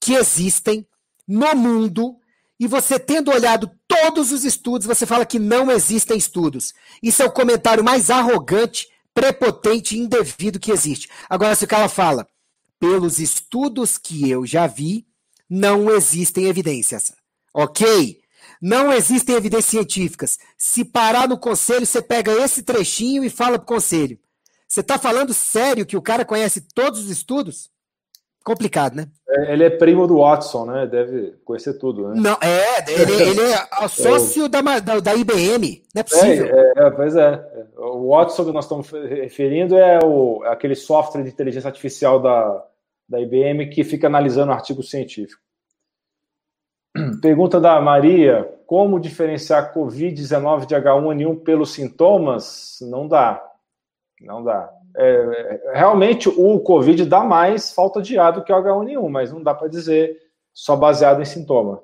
que existem no mundo e você tendo olhado todos os estudos, você fala que não existem estudos. Isso é o comentário mais arrogante prepotente e indevido que existe. Agora, se o cara fala, pelos estudos que eu já vi, não existem evidências. Ok? Não existem evidências científicas. Se parar no conselho, você pega esse trechinho e fala pro conselho. Você está falando sério que o cara conhece todos os estudos? Complicado, né? É, ele é primo do Watson, né? Deve conhecer tudo, né? Não, é, ele, ele é sócio é. da, da, da, IBM, não é possível. É, é, pois é. O Watson que nós estamos referindo é o, aquele software de inteligência artificial da, da IBM que fica analisando artigo científico. Pergunta da Maria: como diferenciar Covid-19 de H1N1 pelos sintomas? Não dá. Não dá é, realmente o Covid dá mais falta de ar do que o H1N1, mas não dá para dizer só baseado em sintoma.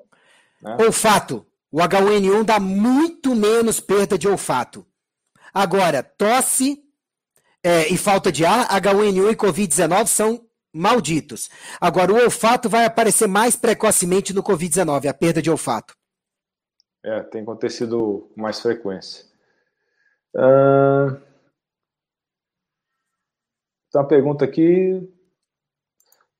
Né? Olfato. O H1N1 dá muito menos perda de olfato. Agora, tosse é, e falta de ar, H1N1 e Covid-19 são malditos. Agora, o olfato vai aparecer mais precocemente no Covid-19, a perda de olfato. É, tem acontecido com mais frequência. Uh... Então, a pergunta aqui: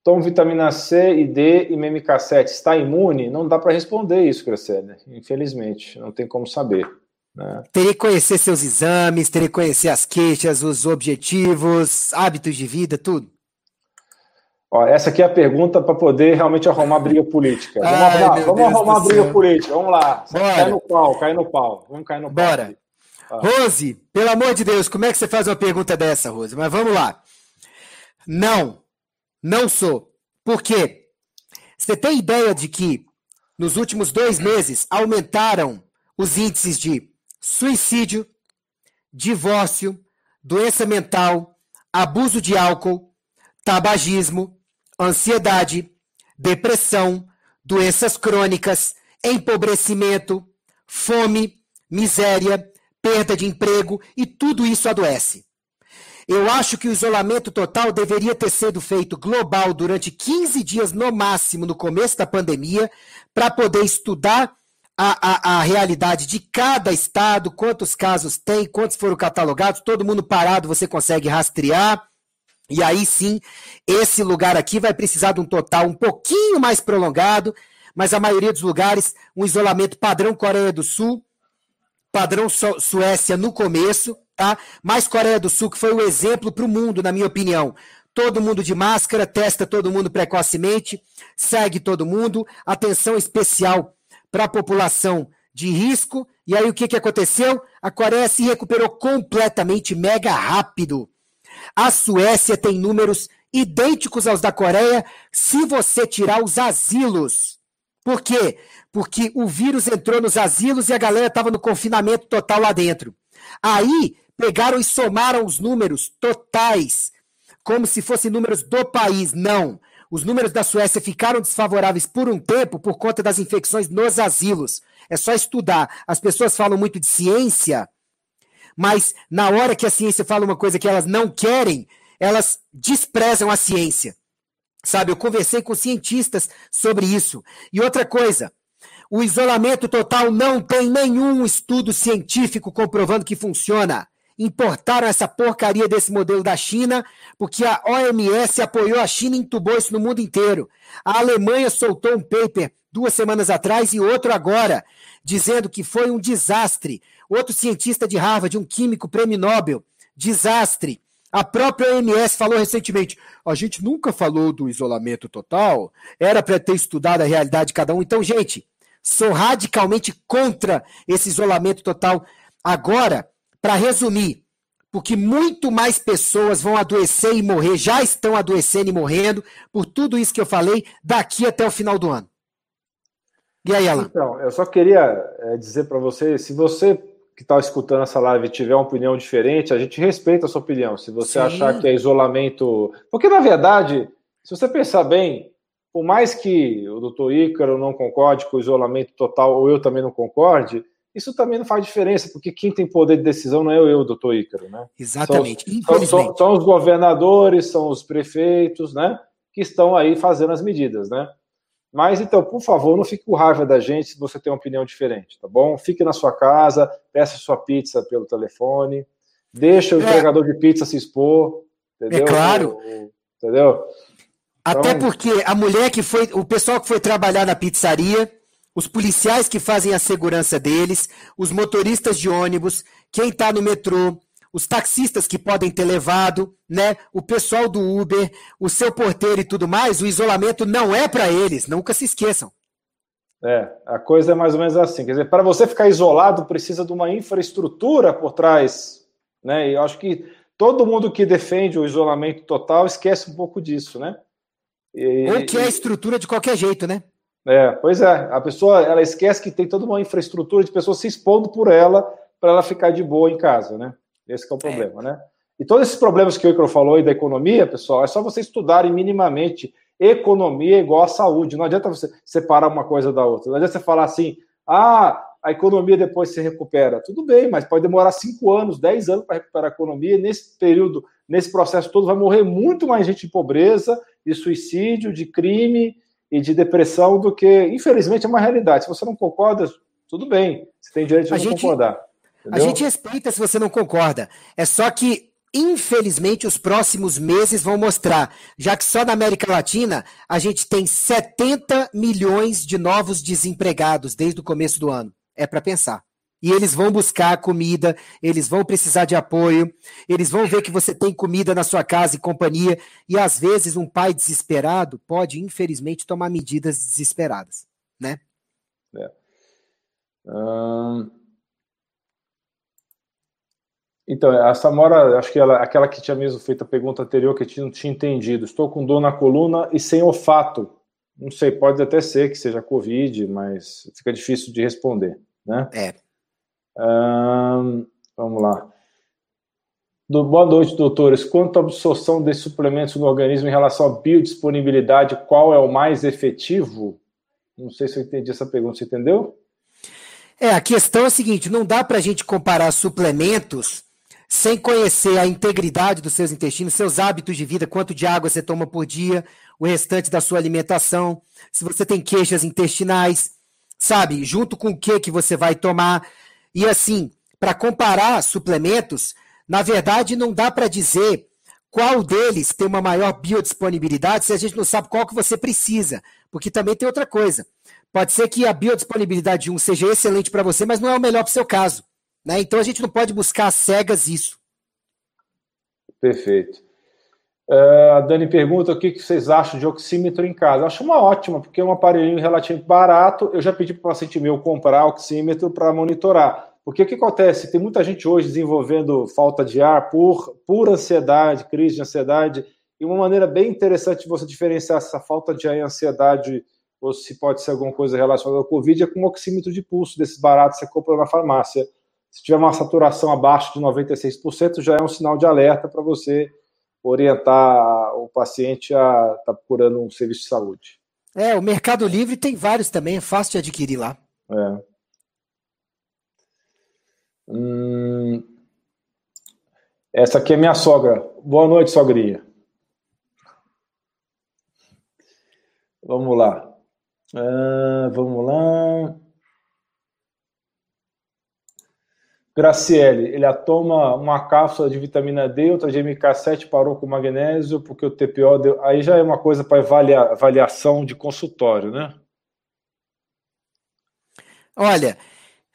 tomo vitamina C e D e MMK7, está imune? Não dá para responder isso, Crescendo, infelizmente, não tem como saber. Né? Teria que conhecer seus exames, teria que conhecer as queixas, os objetivos, hábitos de vida, tudo. Ó, essa aqui é a pergunta para poder realmente arrumar briga política. Vamos Ai, arrumar, vamos arrumar briga política, vamos lá. Bora. Cai no pau, cai no pau. Vamos cair no pau. Bora. Ah. Rose, pelo amor de Deus, como é que você faz uma pergunta dessa, Rose? Mas vamos lá. Não, não sou. Por quê? Você tem ideia de que nos últimos dois meses aumentaram os índices de suicídio, divórcio, doença mental, abuso de álcool, tabagismo, ansiedade, depressão, doenças crônicas, empobrecimento, fome, miséria, perda de emprego e tudo isso adoece. Eu acho que o isolamento total deveria ter sido feito global durante 15 dias no máximo no começo da pandemia, para poder estudar a, a, a, realidade de cada estado, quantos casos tem, quantos foram catalogados, todo mundo parado você consegue rastrear. E aí sim, esse lugar aqui vai precisar de um total um pouquinho mais prolongado, mas a maioria dos lugares, um isolamento padrão Coreia do Sul, padrão Suécia no começo, tá? Mas Coreia do Sul que foi o exemplo para o mundo, na minha opinião. Todo mundo de máscara, testa todo mundo precocemente, segue todo mundo, atenção especial para a população de risco. E aí o que, que aconteceu? A Coreia se recuperou completamente, mega rápido. A Suécia tem números idênticos aos da Coreia se você tirar os asilos. Por quê? Porque o vírus entrou nos asilos e a galera estava no confinamento total lá dentro. Aí pegaram e somaram os números totais, como se fossem números do país. Não. Os números da Suécia ficaram desfavoráveis por um tempo por conta das infecções nos asilos. É só estudar. As pessoas falam muito de ciência, mas na hora que a ciência fala uma coisa que elas não querem, elas desprezam a ciência. Sabe, eu conversei com cientistas sobre isso. E outra coisa, o isolamento total não tem nenhum estudo científico comprovando que funciona. Importaram essa porcaria desse modelo da China, porque a OMS apoiou a China e entubou isso no mundo inteiro. A Alemanha soltou um paper duas semanas atrás e outro agora, dizendo que foi um desastre. Outro cientista de Harvard, um químico prêmio Nobel, desastre. A própria OMS falou recentemente: a gente nunca falou do isolamento total, era para ter estudado a realidade de cada um. Então, gente, sou radicalmente contra esse isolamento total. Agora, para resumir, porque muito mais pessoas vão adoecer e morrer, já estão adoecendo e morrendo, por tudo isso que eu falei, daqui até o final do ano. E aí, Alan? Então, eu só queria é, dizer para você, se você que está escutando essa live tiver uma opinião diferente, a gente respeita a sua opinião. Se você Sim. achar que é isolamento. Porque, na verdade, se você pensar bem, por mais que o doutor Ícaro não concorde com o isolamento total, ou eu também não concorde, isso também não faz diferença, porque quem tem poder de decisão não é eu, doutor Ícaro, né? Exatamente. São, são, são, os governadores, são os prefeitos, né? Que estão aí fazendo as medidas, né? Mas então, por favor, não fique com raiva da gente se você tem uma opinião diferente, tá bom? Fique na sua casa, peça sua pizza pelo telefone, deixa o é. entregador de pizza se expor, entendeu? É claro. Entendeu? Até então... porque a mulher que foi, o pessoal que foi trabalhar na pizzaria, os policiais que fazem a segurança deles, os motoristas de ônibus, quem está no metrô, os taxistas que podem ter levado, né, o pessoal do Uber, o seu porteiro e tudo mais, o isolamento não é para eles, nunca se esqueçam. É, a coisa é mais ou menos assim. Quer dizer, para você ficar isolado, precisa de uma infraestrutura por trás, né? E eu acho que todo mundo que defende o isolamento total esquece um pouco disso, né? E, Ou que é a estrutura de qualquer jeito, né? É, pois é. A pessoa ela esquece que tem toda uma infraestrutura de pessoas se expondo por ela para ela ficar de boa em casa, né? Esse é o é. problema, é. né? E todos esses problemas que o Icaro falou aí da economia, pessoal, é só vocês estudarem minimamente. Economia é igual à saúde. Não adianta você separar uma coisa da outra. Não adianta você falar assim, ah, a economia depois se recupera. Tudo bem, mas pode demorar cinco anos, dez anos para recuperar a economia. Nesse período, nesse processo todo, vai morrer muito mais gente de pobreza, de suicídio, de crime e de depressão do que, infelizmente, é uma realidade. Se você não concorda, tudo bem, você tem direito de a não gente... concordar. Entendeu? A gente respeita se você não concorda. É só que, infelizmente, os próximos meses vão mostrar. Já que só na América Latina a gente tem 70 milhões de novos desempregados desde o começo do ano. É para pensar. E eles vão buscar comida, eles vão precisar de apoio, eles vão ver que você tem comida na sua casa e companhia. E às vezes um pai desesperado pode, infelizmente, tomar medidas desesperadas, né? É. Hum... Então, a Samora, acho que ela, aquela que tinha mesmo feito a pergunta anterior, que eu não tinha entendido. Estou com dor na coluna e sem olfato. Não sei, pode até ser que seja Covid, mas fica difícil de responder, né? É. vamos lá. Do, boa noite, doutores. Quanto à absorção desses suplementos no organismo em relação à biodisponibilidade, qual é o mais efetivo? Não sei se eu entendi essa pergunta, você entendeu? É, a questão é a seguinte: não dá para a gente comparar suplementos sem conhecer a integridade dos seus intestinos, seus hábitos de vida, quanto de água você toma por dia, o restante da sua alimentação, se você tem queixas intestinais, sabe, junto com o que que você vai tomar. E assim, para comparar suplementos, na verdade não dá para dizer qual deles tem uma maior biodisponibilidade se a gente não sabe qual que você precisa, porque também tem outra coisa. Pode ser que a biodisponibilidade de um seja excelente para você, mas não é o melhor para o seu caso. Né? Então a gente não pode buscar cegas isso. Perfeito. Uh, a Dani pergunta o que, que vocês acham de oxímetro em casa. acho uma ótima, porque é um aparelhinho relativamente barato. Eu já pedi para o paciente meu comprar oxímetro para monitorar. Porque o que acontece? Tem muita gente hoje desenvolvendo falta de ar por, por ansiedade, crise de ansiedade. E uma maneira bem interessante de você diferenciar essa falta de ar e ansiedade, ou se pode ser alguma coisa relacionada ao Covid, é com um oxímetro de pulso desses baratos que você compra na farmácia. Se tiver uma saturação abaixo de 96%, já é um sinal de alerta para você orientar o paciente a estar tá procurando um serviço de saúde. É, o Mercado Livre tem vários também, é fácil de adquirir lá. É. Hum, essa aqui é minha sogra. Boa noite, sogrinha. Vamos lá. Uh, vamos lá. Graciele, ele toma uma cápsula de vitamina D, outra de MK7, parou com magnésio, porque o TPO deu. Aí já é uma coisa para avaliação de consultório, né? Olha,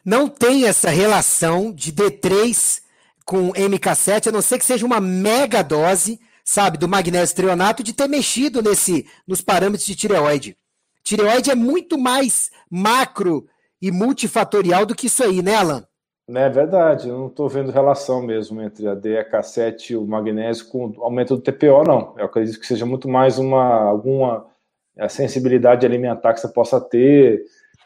não tem essa relação de D3 com MK7, a não ser que seja uma mega dose, sabe, do magnésio trionato, de ter mexido nesse, nos parâmetros de tireoide. Tireoide é muito mais macro e multifatorial do que isso aí, né, Alan? É verdade, eu não estou vendo relação mesmo entre a DHK7 e o magnésio com o aumento do TPO, não. Eu acredito que seja muito mais uma alguma sensibilidade alimentar que você possa ter,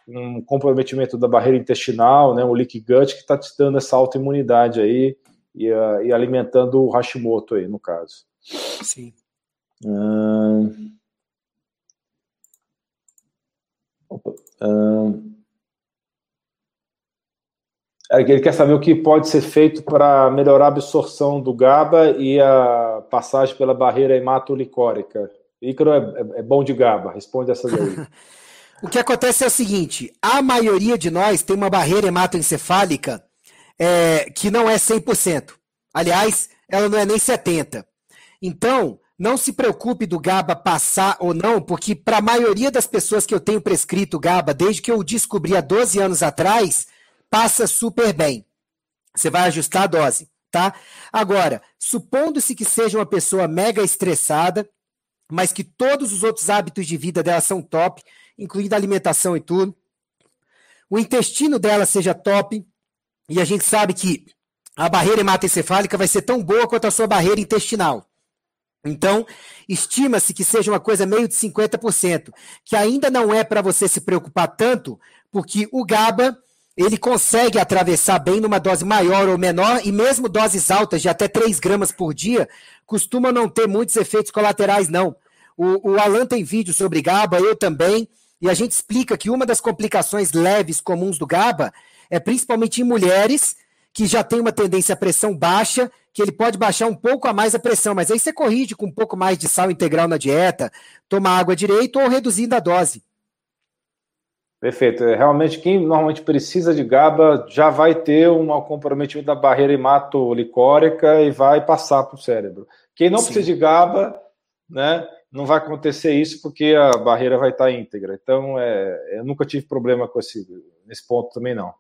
um comprometimento da barreira intestinal, né, um leak gut que está te dando essa autoimunidade aí e, uh, e, alimentando o Hashimoto aí, no caso. Sim. Opa. É, ele quer saber o que pode ser feito para melhorar a absorção do GABA e a passagem pela barreira hematolicórica. Ícaro é, é, é bom de GABA, responde essa daí. o que acontece é o seguinte: a maioria de nós tem uma barreira hematoencefálica é, que não é 100%. Aliás, ela não é nem 70%. Então, não se preocupe do GABA passar ou não, porque para a maioria das pessoas que eu tenho prescrito GABA, desde que eu descobri há 12 anos atrás, passa super bem. Você vai ajustar a dose, tá? Agora, supondo-se que seja uma pessoa mega estressada, mas que todos os outros hábitos de vida dela são top, incluindo a alimentação e tudo, o intestino dela seja top, e a gente sabe que a barreira hematoencefálica vai ser tão boa quanto a sua barreira intestinal. Então, estima-se que seja uma coisa meio de 50%, que ainda não é para você se preocupar tanto, porque o GABA ele consegue atravessar bem numa dose maior ou menor, e mesmo doses altas de até 3 gramas por dia, costumam não ter muitos efeitos colaterais, não. O, o Alan tem vídeo sobre GABA, eu também, e a gente explica que uma das complicações leves comuns do GABA é principalmente em mulheres que já tem uma tendência à pressão baixa, que ele pode baixar um pouco a mais a pressão, mas aí você corrige com um pouco mais de sal integral na dieta, toma água direito ou reduzindo a dose. Perfeito. É, realmente, quem normalmente precisa de GABA já vai ter um comprometimento da barreira hematolicórica e vai passar para o cérebro. Quem não Sim. precisa de GABA, né, não vai acontecer isso porque a barreira vai estar íntegra. Então, é, eu nunca tive problema com esse, nesse ponto também, não.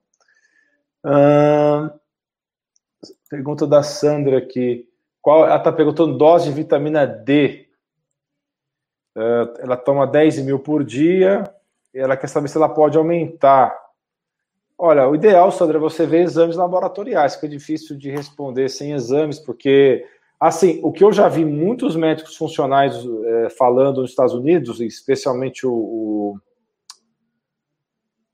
Hum, pergunta da Sandra aqui. Qual, ela está perguntando dose de vitamina D. Uh, ela toma 10 mil por dia ela quer saber se ela pode aumentar. Olha, o ideal, Sandra, é você ver exames laboratoriais, que é difícil de responder sem exames, porque, assim, o que eu já vi muitos médicos funcionais é, falando nos Estados Unidos, especialmente o, o,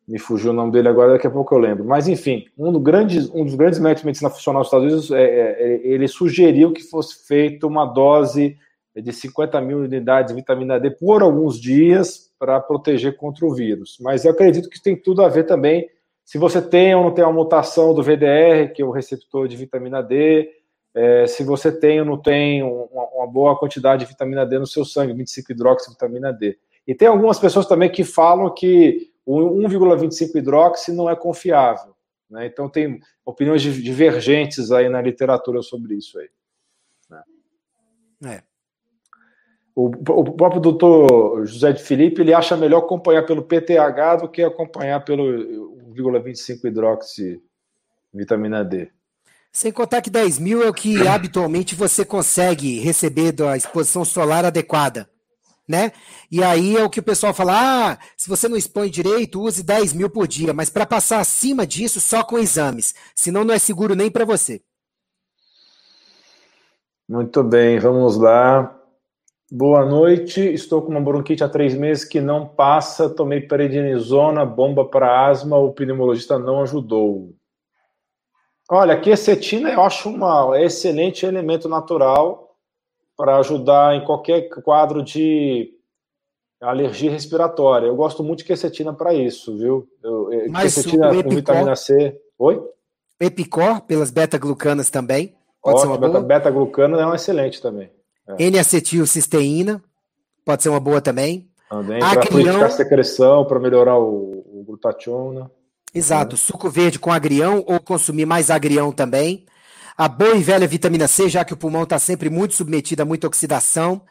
Me fugiu o nome dele agora, daqui a pouco eu lembro. Mas, enfim, um, do grandes, um dos grandes médicos de medicina funcional dos Estados Unidos, é, é ele sugeriu que fosse feita uma dose de 50 mil unidades de vitamina D por alguns dias para proteger contra o vírus. Mas eu acredito que tem tudo a ver também se você tem ou não tem uma mutação do VDR, que é o receptor de vitamina D, é, se você tem ou não tem uma, uma, boa quantidade de vitamina D no seu sangue, 25 hidroxi vitamina D. E tem algumas pessoas também que falam que o 1,25 hidroxi não é confiável. Né? Então tem opiniões divergentes aí na literatura sobre isso aí. Né? É. O, o próprio doutor José de Felipe ele acha melhor acompanhar pelo PTH do que acompanhar pelo 1,25 hidroxi vitamina D. Sem contar que 10 mil é o que habitualmente você consegue receber da exposição solar adequada, né? E aí é o que o pessoal fala: ah, se você não expõe direito, use 10 mil por dia, mas para passar acima disso, só com exames. Senão não é seguro nem para você. Muito bem, vamos lá. Boa noite. Estou com uma bronquite há três meses que não passa. Tomei prednisona, bomba para asma. O pneumologista não ajudou. Olha, a quercetina eu acho um excelente elemento natural para ajudar em qualquer quadro de alergia respiratória. Eu gosto muito de quercetina para isso, viu? Eu, Mas quercetina com vitamina C. Oi? Epicor, pelas beta-glucanas também. Pode Ótimo, ser uma beta-glucana é um excelente também. É. N-acetilcisteína, pode ser uma boa também. Também, para fluidificar a secreção, para melhorar o, o glutationa. Exato, é. suco verde com agrião ou consumir mais agrião também. A boa e velha vitamina C, já que o pulmão está sempre muito submetido a muita oxidação.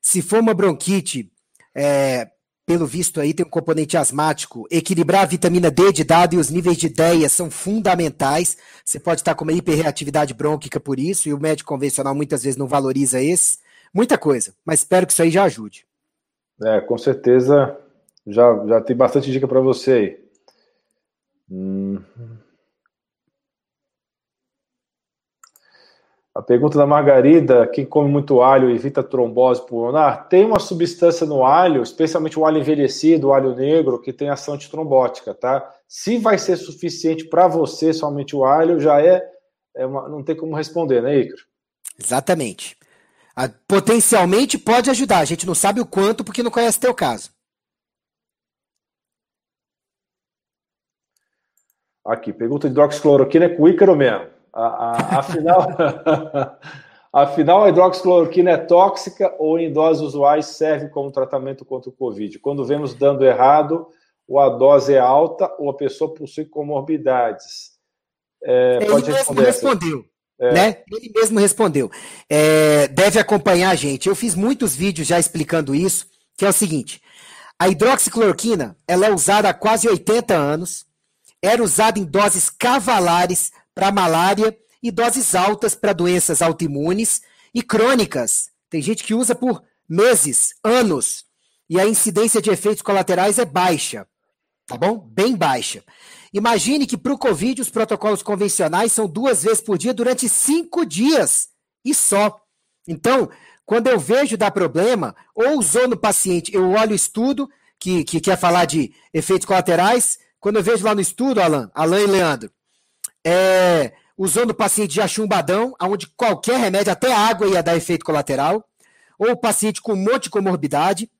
Se for uma bronquite, é, pelo visto aí tem um componente asmático, equilibrar a vitamina D de dado e os níveis de DEA são fundamentais. Você pode estar com uma hiperreatividade brônquica por isso, e o médico convencional muitas vezes não valoriza esse. Muita coisa, mas espero que isso aí já ajude. É, com certeza já, já tem bastante dica para você aí. Hum. A pergunta da Margarida: quem come muito alho evita trombose pulmonar? Tem uma substância no alho, especialmente o alho envelhecido, o alho negro, que tem ação antitrombótica, tá? Se vai ser suficiente para você somente o alho, já é, é uma, não tem como responder, né, Icaro? Exatamente. A, potencialmente pode ajudar, a gente não sabe o quanto porque não conhece teu caso. Aqui, pergunta de hidroxicloroquina é com o Ícaro mesmo. A, a, afinal, afinal, a hidroxicloroquina é tóxica ou em doses usuais serve como tratamento contra o Covid? Quando vemos dando errado, ou a dose é alta ou a pessoa possui comorbidades. É, Ele pode mesmo respondeu. É. Né? Ele mesmo respondeu. É, deve acompanhar a gente. Eu fiz muitos vídeos já explicando isso, que é o seguinte: a hidroxicloroquina ela é usada há quase 80 anos, era usada em doses cavalares para malária e doses altas para doenças autoimunes e crônicas. Tem gente que usa por meses, anos, e a incidência de efeitos colaterais é baixa, tá bom? Bem baixa. Imagine que para o Covid os protocolos convencionais são duas vezes por dia durante cinco dias e só. Então, quando eu vejo dar problema, ou usou no paciente, eu olho o estudo que, que quer falar de efeitos colaterais. Quando eu vejo lá no estudo, Alan, Alan e Leandro, é, usando o paciente já chumbadão, onde qualquer remédio, até água, ia dar efeito colateral, ou o paciente com um monte de comorbidade,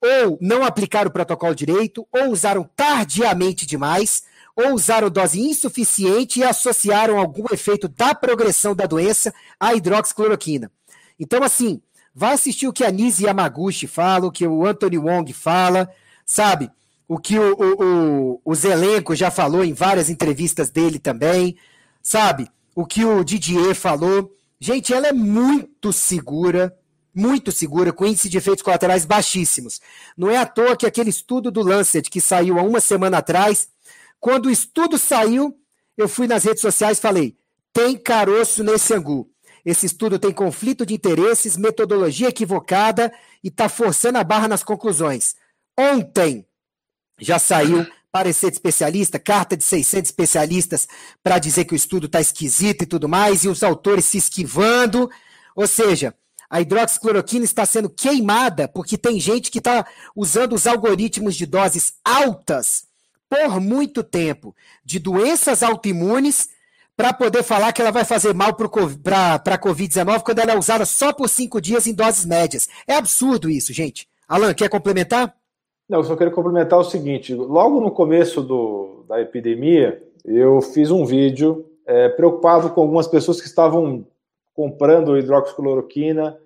ou não aplicaram o protocolo direito, ou usaram tardiamente demais, ou usaram dose insuficiente e associaram algum efeito da progressão da doença à hidroxicloroquina. Então, assim, vai assistir o que a Nise Yamaguchi fala, o que o Anthony Wong fala, sabe? O que o, o, o, o Zelenko já falou em várias entrevistas dele também, sabe? O que o Didier falou. Gente, ela é muito segura, muito segura, com índice de efeitos colaterais baixíssimos. Não é à toa que aquele estudo do Lancet, que saiu há uma semana atrás, quando o estudo saiu, eu fui nas redes sociais e falei: tem caroço nesse angu. Esse estudo tem conflito de interesses, metodologia equivocada e está forçando a barra nas conclusões. Ontem, já saiu parecer de especialista, carta de 600 especialistas para dizer que o estudo está esquisito e tudo mais, e os autores se esquivando. Ou seja, a hidroxicloroquina está sendo queimada porque tem gente que está usando os algoritmos de doses altas por muito tempo de doenças autoimunes para poder falar que ela vai fazer mal para a Covid-19 quando ela é usada só por cinco dias em doses médias. É absurdo isso, gente. Alan, quer complementar? Não, eu só quero complementar o seguinte: logo no começo do, da epidemia, eu fiz um vídeo é, preocupado com algumas pessoas que estavam comprando hidroxicloroquina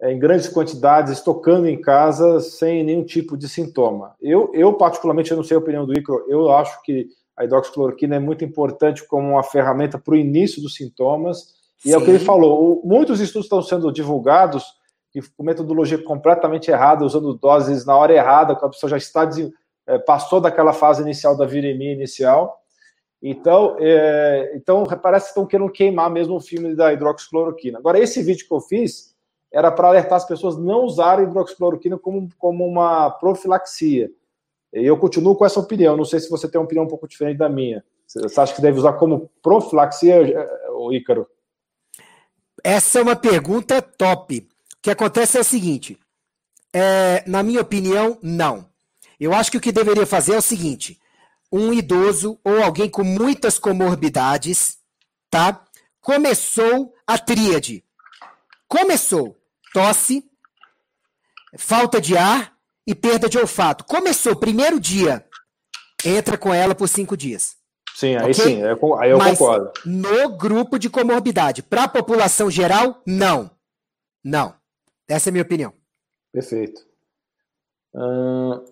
é, em grandes quantidades, estocando em casa sem nenhum tipo de sintoma. Eu, eu particularmente, eu não sei a opinião do Icro, eu acho que a hidroxicloroquina é muito importante como uma ferramenta para o início dos sintomas. E Sim. é o que ele falou: muitos estudos estão sendo divulgados com metodologia completamente errada, usando doses na hora errada, quando a pessoa já está é, passou daquela fase inicial da viremia inicial. Então, é, então parece que estão querendo queimar mesmo o filme da hidroxicloroquina. Agora, esse vídeo que eu fiz era para alertar as pessoas não usarem hidroxicloroquina como, como uma profilaxia. E eu continuo com essa opinião. Não sei se você tem uma opinião um pouco diferente da minha. Você acha que deve usar como profilaxia, o Ícaro? Essa é uma pergunta top. O que acontece é o seguinte: é, na minha opinião, não. Eu acho que o que deveria fazer é o seguinte: um idoso ou alguém com muitas comorbidades, tá? Começou a tríade. Começou tosse, falta de ar e perda de olfato. Começou primeiro dia, entra com ela por cinco dias. Sim, aí okay? sim, aí eu Mas concordo. No grupo de comorbidade, para a população geral, não. Não. Essa é a minha opinião. Perfeito. Uh,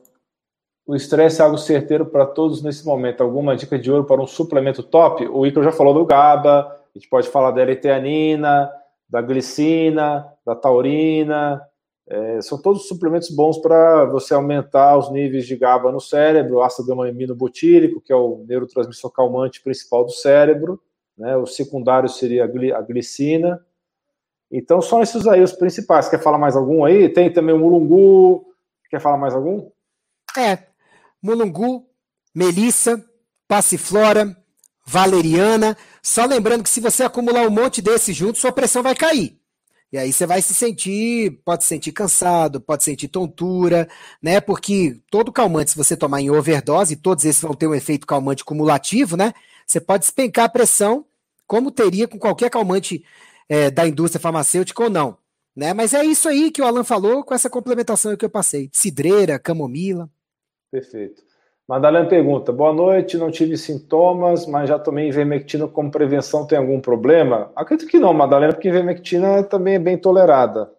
o estresse é algo certeiro para todos nesse momento. Alguma dica de ouro para um suplemento top? O Icaro já falou do GABA, a gente pode falar da L-teanina, da glicina, da taurina. É, são todos suplementos bons para você aumentar os níveis de GABA no cérebro, ácido gama-aminobutírico, que é o neurotransmissor calmante principal do cérebro. Né? O secundário seria a glicina. Então, são esses aí os principais. Quer falar mais algum aí? Tem também o mulungu. Quer falar mais algum? É, mulungu, melissa, passiflora, valeriana. Só lembrando que se você acumular um monte desses juntos, sua pressão vai cair. E aí você vai se sentir, pode se sentir cansado, pode sentir tontura, né? Porque todo calmante, se você tomar em overdose, todos esses vão ter um efeito calmante cumulativo, né? Você pode despencar a pressão, como teria com qualquer calmante é, da indústria farmacêutica ou não. Né? Mas é isso aí que o Alan falou com essa complementação que eu passei. Cidreira, camomila. Perfeito. Madalena pergunta: boa noite, não tive sintomas, mas já tomei ivermectina como prevenção, tem algum problema? Acredito que não, Madalena, porque ivermectina também é bem tolerada,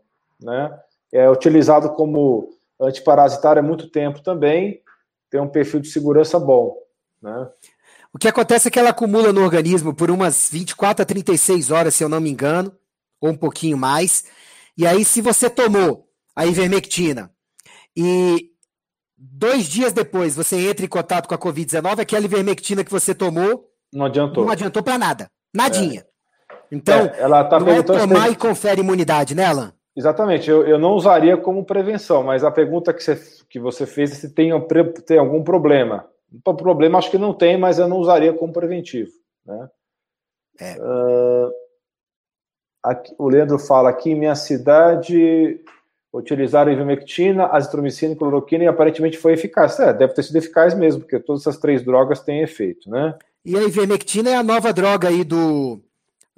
né? É utilizado como antiparasitário há muito tempo também, tem um perfil de segurança bom, né? O que acontece é que ela acumula no organismo por umas 24 a 36 horas, se eu não me engano, ou um pouquinho mais. E aí, se você tomou a ivermectina e dois dias depois você entra em contato com a Covid-19, aquela ivermectina que você tomou não adiantou. Não adiantou para nada. Nadinha. É. Então, é, ela tá não é tomar e confere imunidade, né, Alan? Exatamente. Eu, eu não usaria como prevenção, mas a pergunta que você, que você fez é se tem, tem algum problema. O problema acho que não tem, mas eu não usaria como preventivo. Né? É. Uh, aqui, o Leandro fala aqui, em minha cidade utilizaram ivermectina, azitromicina e cloroquina e aparentemente foi eficaz. É, deve ter sido eficaz mesmo, porque todas essas três drogas têm efeito, né? E a ivermectina é a nova droga aí do,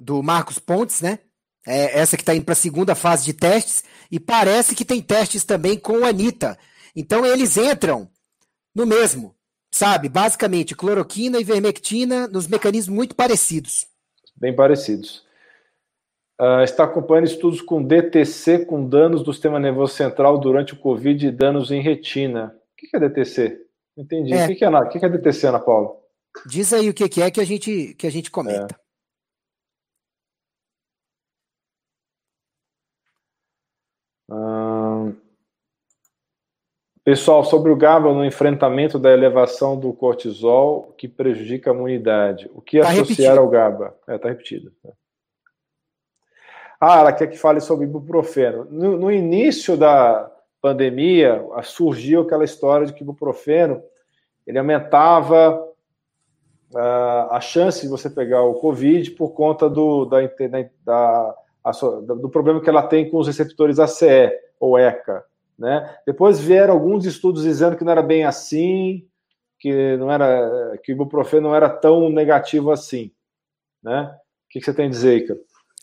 do Marcos Pontes, né? É essa que está indo para a segunda fase de testes e parece que tem testes também com a Anitta. Então eles entram no mesmo, sabe? Basicamente, cloroquina e ivermectina nos mecanismos muito parecidos. Bem parecidos. Uh, está acompanhando estudos com DTC com danos do sistema nervoso central durante o Covid e danos em retina. O que é DTC? Entendi. É. O que é, o que é DTC, Ana Paula? Diz aí o que é que a gente, que a gente comenta. É. pessoal, sobre o GABA no enfrentamento da elevação do cortisol que prejudica a imunidade. O que tá associar repetido. ao GABA? É, está repetido. Tá. Ah, ela quer que fale sobre ibuprofeno. No, no início da pandemia, surgiu aquela história de que o ibuprofeno ele aumentava uh, a chance de você pegar o Covid por conta do, da, da, a, do problema que ela tem com os receptores ACE ou ECA. Né? Depois vieram alguns estudos dizendo que não era bem assim, que não era que o ibuprofeno não era tão negativo assim. Né? O que, que você tem a dizer, Ica?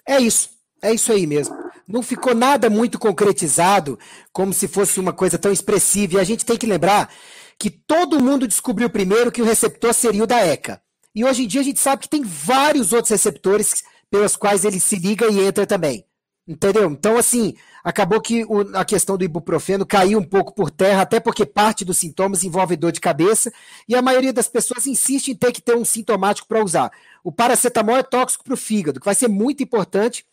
É isso. É isso aí mesmo. Não ficou nada muito concretizado, como se fosse uma coisa tão expressiva. E a gente tem que lembrar que todo mundo descobriu primeiro que o receptor seria o da ECA. E hoje em dia a gente sabe que tem vários outros receptores pelos quais ele se liga e entra também. Entendeu? Então, assim, acabou que o, a questão do ibuprofeno caiu um pouco por terra, até porque parte dos sintomas envolve dor de cabeça, e a maioria das pessoas insiste em ter que ter um sintomático para usar. O paracetamol é tóxico para o fígado, que vai ser muito importante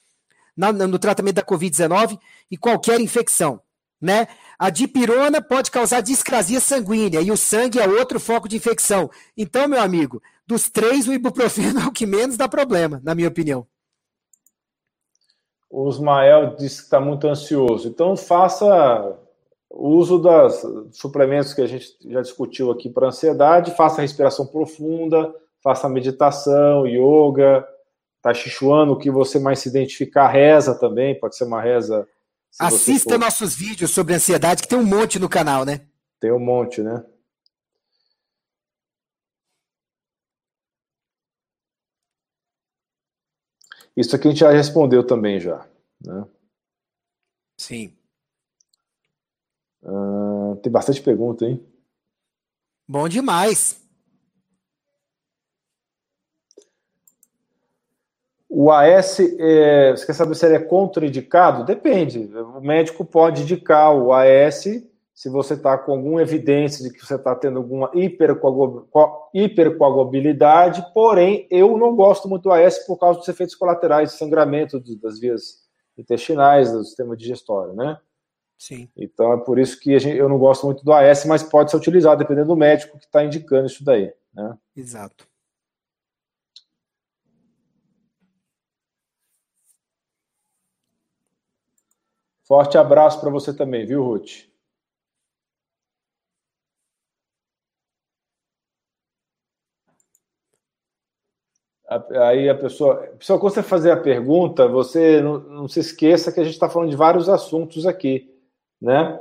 na, no tratamento da Covid-19 e qualquer infecção. né? A dipirona pode causar discrasia sanguínea e o sangue é outro foco de infecção. Então, meu amigo, dos três, o ibuprofeno é o que menos dá problema, na minha opinião. O Ismael disse que está muito ansioso. Então, faça uso dos suplementos que a gente já discutiu aqui para ansiedade, faça respiração profunda, faça meditação, yoga, tá chichuando o que você mais se identificar, reza também, pode ser uma reza. Assista nossos vídeos sobre ansiedade, que tem um monte no canal, né? Tem um monte, né? Isso aqui a gente já respondeu também já, né? Sim. Uh, tem bastante pergunta, hein? Bom demais. O AS, é, você quer saber se ele é contraindicado? Depende. O médico pode indicar o AS se você está com alguma evidência de que você está tendo alguma hipercoagulabilidade, porém, eu não gosto muito do AS por causa dos efeitos colaterais de sangramento das vias intestinais, do sistema digestório, né? Sim. Então é por isso que gente, eu não gosto muito do AS, mas pode ser utilizado dependendo do médico que está indicando isso daí, né? Exato. Forte abraço para você também, viu, Ruth? Aí a pessoa. Pessoal, quando você fazer a pergunta, você não, não se esqueça que a gente está falando de vários assuntos aqui, né?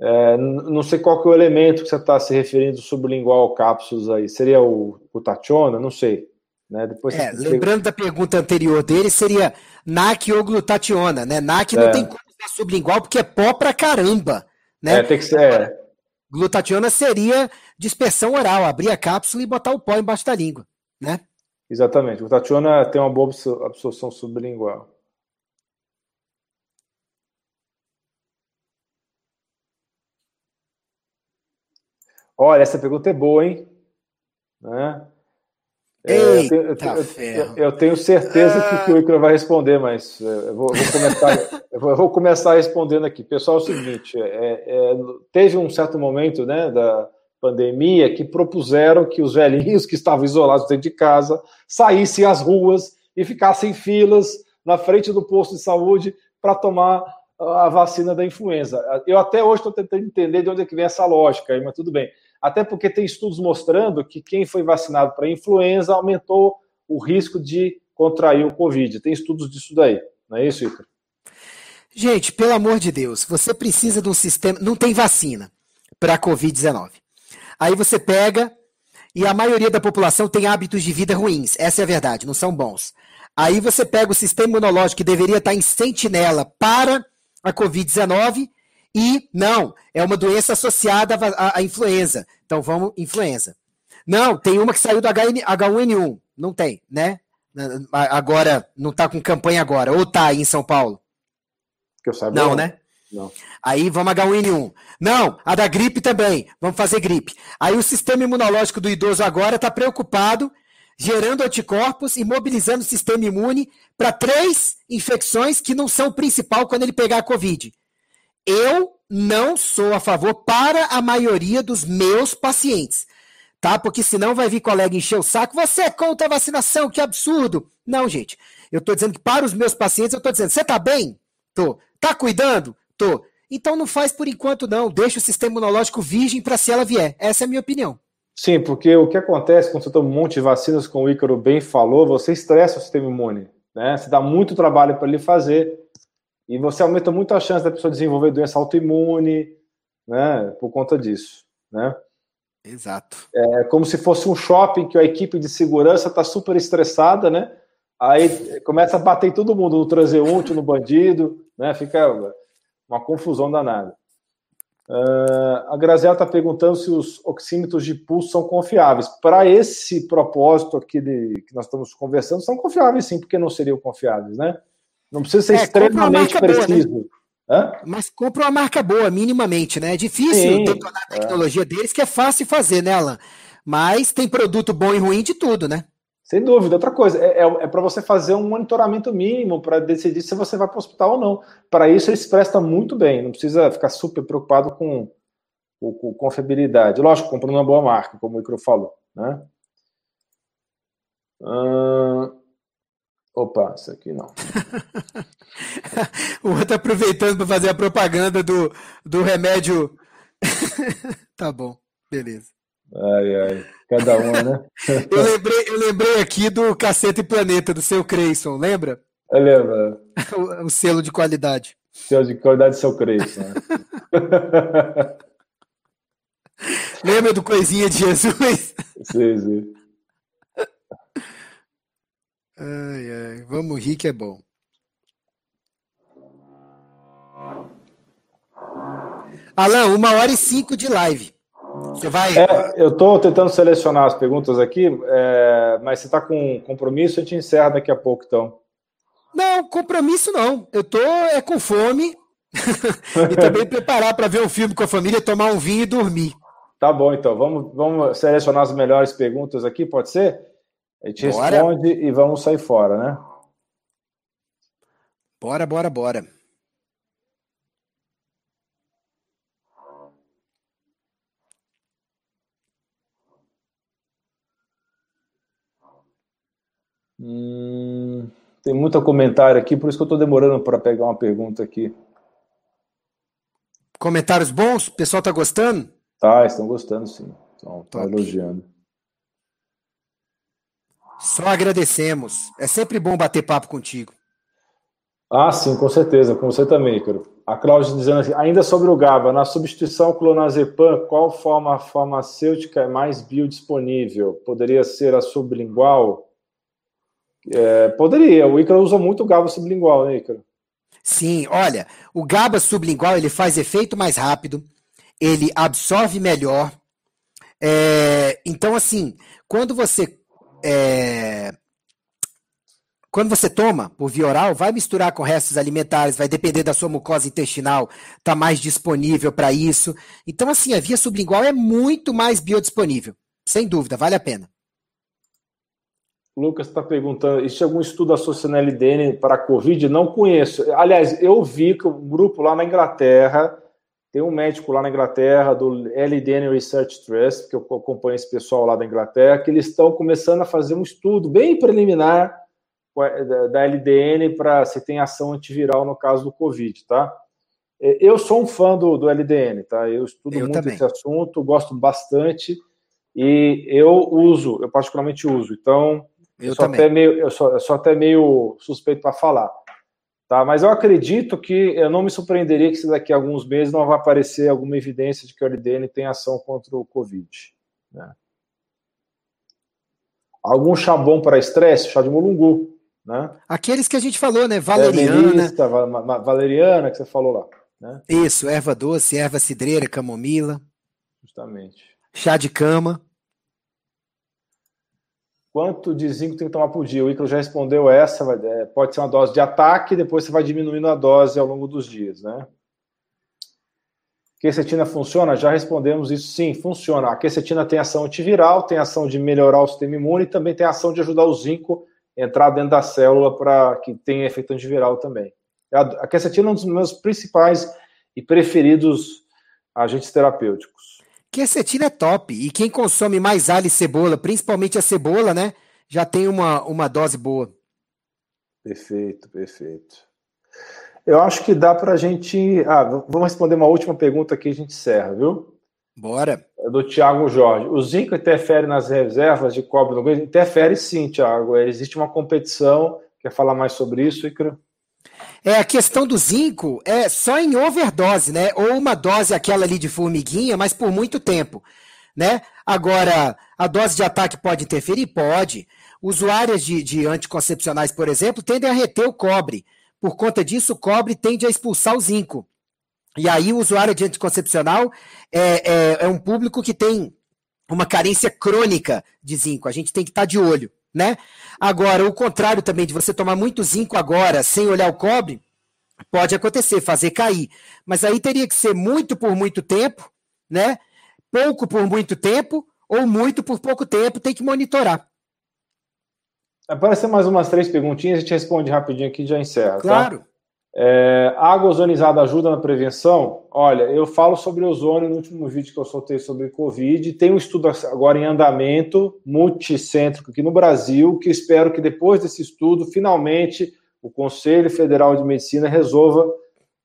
É, não sei qual que é o elemento que você está se referindo sublingual cápsulas aí. Seria o, o tationa? Não sei. Né? Depois é, lembrando da pergunta anterior dele, seria NAC ou glutationa, né? NAC não é. tem como ser sublingual porque é pó pra caramba, né? É, tem que ser. É. Glutationa seria dispersão oral, abrir a cápsula e botar o pó embaixo da língua, né? Exatamente. Glutationa tem uma boa absorção sublingual. Olha, essa pergunta é boa, hein? Né? É, eu, tenho, eu, eu, tenho, certeza que, que o Icaro vai responder, mas é, eu vou, vou começar, eu vou, vou, começar respondendo aqui. Pessoal, é o seguinte: é, é, teve um certo momento né, da pandemia que propuseram que os velhinhos que estavam isolados dentro de casa saíssem às ruas e ficassem filas na frente do posto de saúde para tomar a vacina da influenza. Eu até hoje estou tentando entender de onde é que vem essa lógica, mas tudo bem até porque tem estudos mostrando que quem foi vacinado para influenza aumentou o risco de contrair o Covid. Tem estudos disso daí, não é isso, Icaro? Gente, pelo amor de Deus, você precisa de um sistema. Não tem vacina para a Covid-19. Aí você pega e a maioria da população tem hábitos de vida ruins. Essa é a verdade, não são bons. Aí você pega o sistema imunológico que deveria estar em sentinela para a Covid-19 e não, é uma doença associada à, à influenza. Então vamos, influenza. Não, tem uma que saiu do H1N1. Não tem, né? Agora, não tá com campanha agora. Ou tá aí em São Paulo? Que eu saiba. Não, não, né? Aí vamos H1N1. Não, a da gripe também. Vamos fazer gripe. Aí o sistema imunológico do idoso agora está preocupado, gerando anticorpos e mobilizando o sistema imune para três infecções que não são o principal quando ele pegar a Covid. Eu não sou a favor para a maioria dos meus pacientes, tá? Porque senão vai vir colega encher o saco. Você é contra a vacinação, que absurdo. Não, gente. Eu tô dizendo que para os meus pacientes, eu tô dizendo, você tá bem? Tô. Tá cuidando? Tô. Então não faz por enquanto, não. Deixa o sistema imunológico virgem para se ela vier. Essa é a minha opinião. Sim, porque o que acontece quando você toma um monte de vacinas, como o Ícaro bem falou, você estressa o sistema imune. Né? Você dá muito trabalho para ele fazer e você aumenta muito a chance da pessoa desenvolver doença autoimune, né, por conta disso, né? Exato. É como se fosse um shopping que a equipe de segurança está super estressada, né? Aí começa a bater em todo mundo, no transeunte, no bandido, né? Fica uma confusão danada. Uh, a Graziela está perguntando se os oxímetros de pulso são confiáveis. Para esse propósito aqui de, que nós estamos conversando, são confiáveis sim, porque não seriam confiáveis, né? Não precisa ser é, extremamente preciso. Boa, né? Mas compra uma marca boa, minimamente, né? É difícil Sim, detonar a é. tecnologia é. deles, que é fácil fazer, né, Alan? Mas tem produto bom e ruim de tudo, né? Sem dúvida. Outra coisa, é, é, é para você fazer um monitoramento mínimo para decidir se você vai para o hospital ou não. Para isso, ele se presta muito bem. Não precisa ficar super preocupado com, com, com confiabilidade. Lógico, comprando uma boa marca, como o Icro falou. Né? Uh... Opa, isso aqui não. o outro aproveitando para fazer a propaganda do, do remédio. tá bom, beleza. Ai, ai. Cada uma, né? eu, lembrei, eu lembrei aqui do Cacete Planeta, do seu Creyson, lembra? Eu lembro. o, o, selo de qualidade. Selo de qualidade do seu Creyson. Né? lembra do Coisinha de Jesus? Sim, sim. Ai, ai. Vamos rir que é bom. Alan, uma hora e cinco de live. Você vai. É, eu estou tentando selecionar as perguntas aqui, é, mas você está com compromisso, a gente encerra daqui a pouco, então. Não, compromisso não. Eu tô é com fome e também preparar para ver um filme com a família, tomar um vinho e dormir. Tá bom, então. Vamos, vamos selecionar as melhores perguntas aqui, pode ser? A gente bora. responde e vamos sair fora, né? Bora, bora, bora. Hum, tem muito comentário aqui, por isso que eu estou demorando para pegar uma pergunta aqui. Comentários bons? O pessoal está gostando? Tá, estão gostando sim. Estão elogiando. Só agradecemos. É sempre bom bater papo contigo. Ah, sim, com certeza. Com você também, Ícaro. A Cláudia dizendo assim, ainda sobre o GABA, na substituição clonazepam, qual forma farmacêutica é mais biodisponível? Poderia ser a sublingual? É, poderia. O Ícaro usa muito o GABA sublingual, né, Ícaro? Sim, olha, o GABA sublingual ele faz efeito mais rápido, ele absorve melhor. É, então, assim, quando você é, quando você toma por via oral, vai misturar com restos alimentares, vai depender da sua mucosa intestinal, tá mais disponível para isso. Então, assim, a via sublingual é muito mais biodisponível. Sem dúvida, vale a pena. Lucas está perguntando: existe algum estudo associando LDN para a Covid? Não conheço. Aliás, eu vi que o um grupo lá na Inglaterra, tem um médico lá na Inglaterra, do LDN Research Trust, que eu acompanho esse pessoal lá da Inglaterra, que eles estão começando a fazer um estudo bem preliminar da LDN para se tem ação antiviral no caso do Covid, tá? Eu sou um fã do, do LDN, tá? Eu estudo eu muito também. esse assunto, gosto bastante e eu uso, eu particularmente uso. Então, eu, eu sou também. até meio, eu sou, eu sou até meio suspeito para falar. Tá? Mas eu acredito que eu não me surpreenderia que se daqui a alguns meses não vai aparecer alguma evidência de que o LDN tem ação contra o Covid. Né? Algum chá bom para estresse? Chá de mulungu. Né? Aqueles que a gente falou, né? Valeriana. Melista, valeriana, que você falou lá. Né? Isso, erva doce, erva cidreira, camomila. Justamente. Chá de cama quanto de zinco tem que tomar por dia? O Icaro já respondeu essa, é, pode ser uma dose de ataque, depois você vai diminuindo a dose ao longo dos dias, né? Quercetina funciona? Já respondemos isso, sim, funciona. A quercetina tem ação antiviral, tem ação de melhorar o sistema imune e também tem ação de ajudar o zinco a entrar dentro da célula para que tenha efeito antiviral também. A quercetina é um dos meus principais e preferidos agentes terapêuticos. Quercetina é top. E quem consome mais alho e cebola, principalmente a cebola, né? Já tem uma, uma dose boa. Perfeito, perfeito. Eu acho que dá para a gente. Ah, vamos responder uma última pergunta aqui e a gente encerra, viu? Bora. É do Tiago Jorge. O zinco interfere nas reservas de cobre no? Interfere sim, Tiago. Existe uma competição. Quer falar mais sobre isso, Icaro? É, a questão do zinco é só em overdose, né? Ou uma dose aquela ali de formiguinha, mas por muito tempo, né? Agora, a dose de ataque pode interferir? Pode. Usuárias de, de anticoncepcionais, por exemplo, tendem a reter o cobre. Por conta disso, o cobre tende a expulsar o zinco. E aí, o usuário de anticoncepcional é, é, é um público que tem uma carência crônica de zinco. A gente tem que estar tá de olho né? Agora, o contrário também de você tomar muito zinco agora sem olhar o cobre, pode acontecer, fazer cair. Mas aí teria que ser muito por muito tempo, né? Pouco por muito tempo ou muito por pouco tempo, tem que monitorar. Aparecer mais umas três perguntinhas, a gente responde rapidinho aqui e já encerra. Tá? Claro. Tá? É, água ozonizada ajuda na prevenção? Olha, eu falo sobre ozônio no último vídeo que eu soltei sobre Covid. Tem um estudo agora em andamento, multicêntrico aqui no Brasil, que espero que depois desse estudo, finalmente, o Conselho Federal de Medicina resolva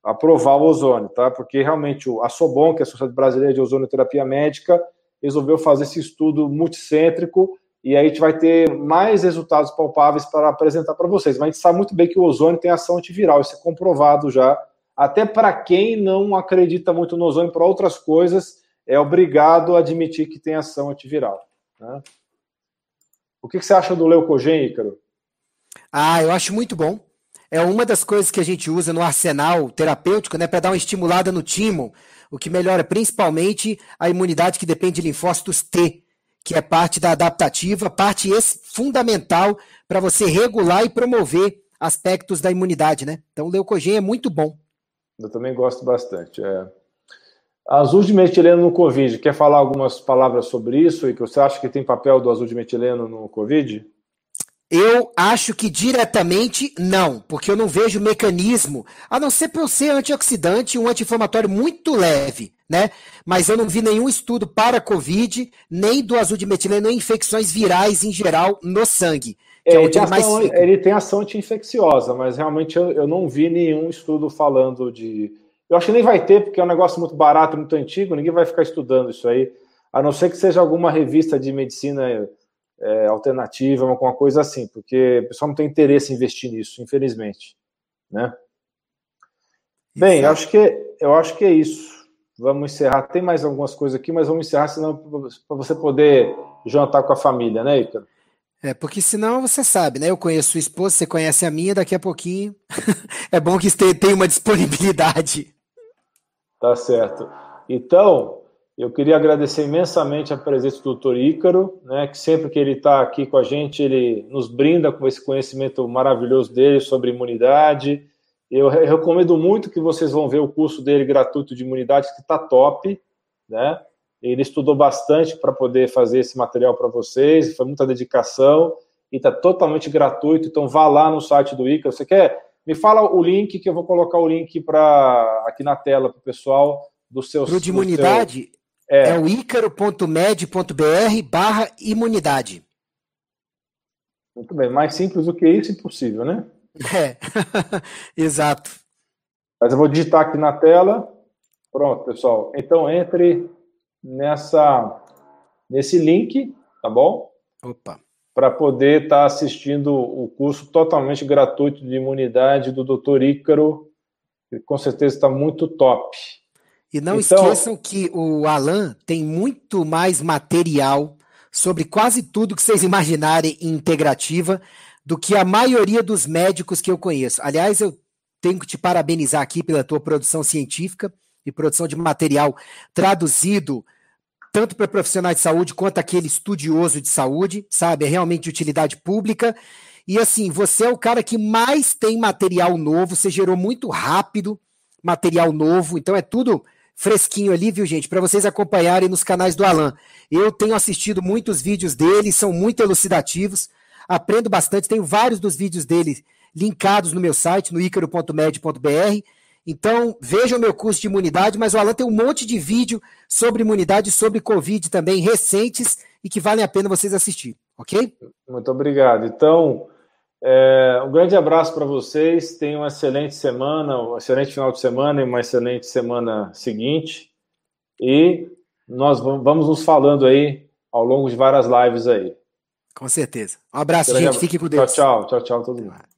aprovar o ozônio, tá? Porque realmente a Sobon, que é a Sociedade Brasileira de Ozonioterapia Médica, resolveu fazer esse estudo multicêntrico e aí a gente vai ter mais resultados palpáveis para apresentar para vocês. Mas a gente sabe muito bem que o ozônio tem ação antiviral, isso é comprovado já. Até para quem não acredita muito no ozônio para outras coisas, é obrigado a admitir que tem ação antiviral. Né? O que, que, você acha do leucogen, Ícaro? Ah, eu acho muito bom. É uma das coisas que a gente usa no arsenal terapêutico, né, para dar uma estimulada no timo, o que melhora principalmente a imunidade que depende de linfócitos T que é parte da adaptativa, parte fundamental para você regular e promover aspectos da imunidade, né? Então, o leucogen é muito bom. Eu também gosto bastante. É. Azul de metileno no Covid, quer falar algumas palavras sobre isso e que você acha que tem papel do azul de metileno no Covid? Eu acho que diretamente não, porque eu não vejo mecanismo, a não ser por ser antioxidante, um anti-inflamatório muito leve, né? Mas eu não vi nenhum estudo para Covid, nem do azul de metileno, nem infecções virais em geral no sangue. É, é ele, tem mais ele tem ação anti-infecciosa, mas realmente eu, eu não vi nenhum estudo falando de. Eu acho que nem vai ter, porque é um negócio muito barato, muito antigo, ninguém vai ficar estudando isso aí, a não ser que seja alguma revista de medicina é, alternativa, alguma coisa assim, porque o pessoal não tem interesse em investir nisso, infelizmente. Né? Bem, eu acho, que, eu acho que é isso. Vamos encerrar. Tem mais algumas coisas aqui, mas vamos encerrar, senão para você poder jantar com a família, né, Icaro? É, porque senão você sabe, né? Eu conheço sua esposa, você conhece a minha, daqui a pouquinho é bom que tenha uma disponibilidade. Tá certo. Então, eu queria agradecer imensamente a presença do doutor Ícaro, né, que sempre que ele está aqui com a gente, ele nos brinda com esse conhecimento maravilhoso dele sobre imunidade. Eu recomendo muito que vocês vão ver o curso dele gratuito de imunidade, que está top, né? Ele estudou bastante para poder fazer esse material para vocês, foi muita dedicação e está totalmente gratuito. Então vá lá no site do Ícaro. Você quer? Me fala o link que eu vou colocar o link para aqui na tela para o pessoal do seu. Pro de imunidade, seu... É, é o ícaro.med.br barra imunidade. Muito bem, mais simples do que isso, impossível, né? É, exato. Mas eu vou digitar aqui na tela. Pronto, pessoal. Então entre nessa nesse link, tá bom? Opa. Para poder estar tá assistindo o curso totalmente gratuito de imunidade do Dr. Ícaro, que com certeza está muito top. E não então... esqueçam que o Alan tem muito mais material sobre quase tudo que vocês imaginarem em integrativa do que a maioria dos médicos que eu conheço. Aliás, eu tenho que te parabenizar aqui pela tua produção científica e produção de material traduzido tanto para profissionais de saúde quanto aquele estudioso de saúde, sabe? É realmente de utilidade pública. E assim, você é o cara que mais tem material novo, você gerou muito rápido material novo, então é tudo fresquinho ali, viu, gente? Para vocês acompanharem nos canais do Alan. Eu tenho assistido muitos vídeos dele, são muito elucidativos, aprendo bastante, tenho vários dos vídeos dele linkados no meu site, no icaro.med.br. Então, vejam o meu curso de imunidade, mas o Alan tem um monte de vídeo sobre imunidade, sobre Covid também, recentes e que valem a pena vocês assistirem, ok? Muito obrigado. Então, é, um grande abraço para vocês. Tenham uma excelente semana, um excelente final de semana e uma excelente semana seguinte. E nós vamos nos falando aí ao longo de várias lives aí. Com certeza. Um abraço, gente. Fique com Deus. Tchau, tchau. Tchau, tchau, todo mundo.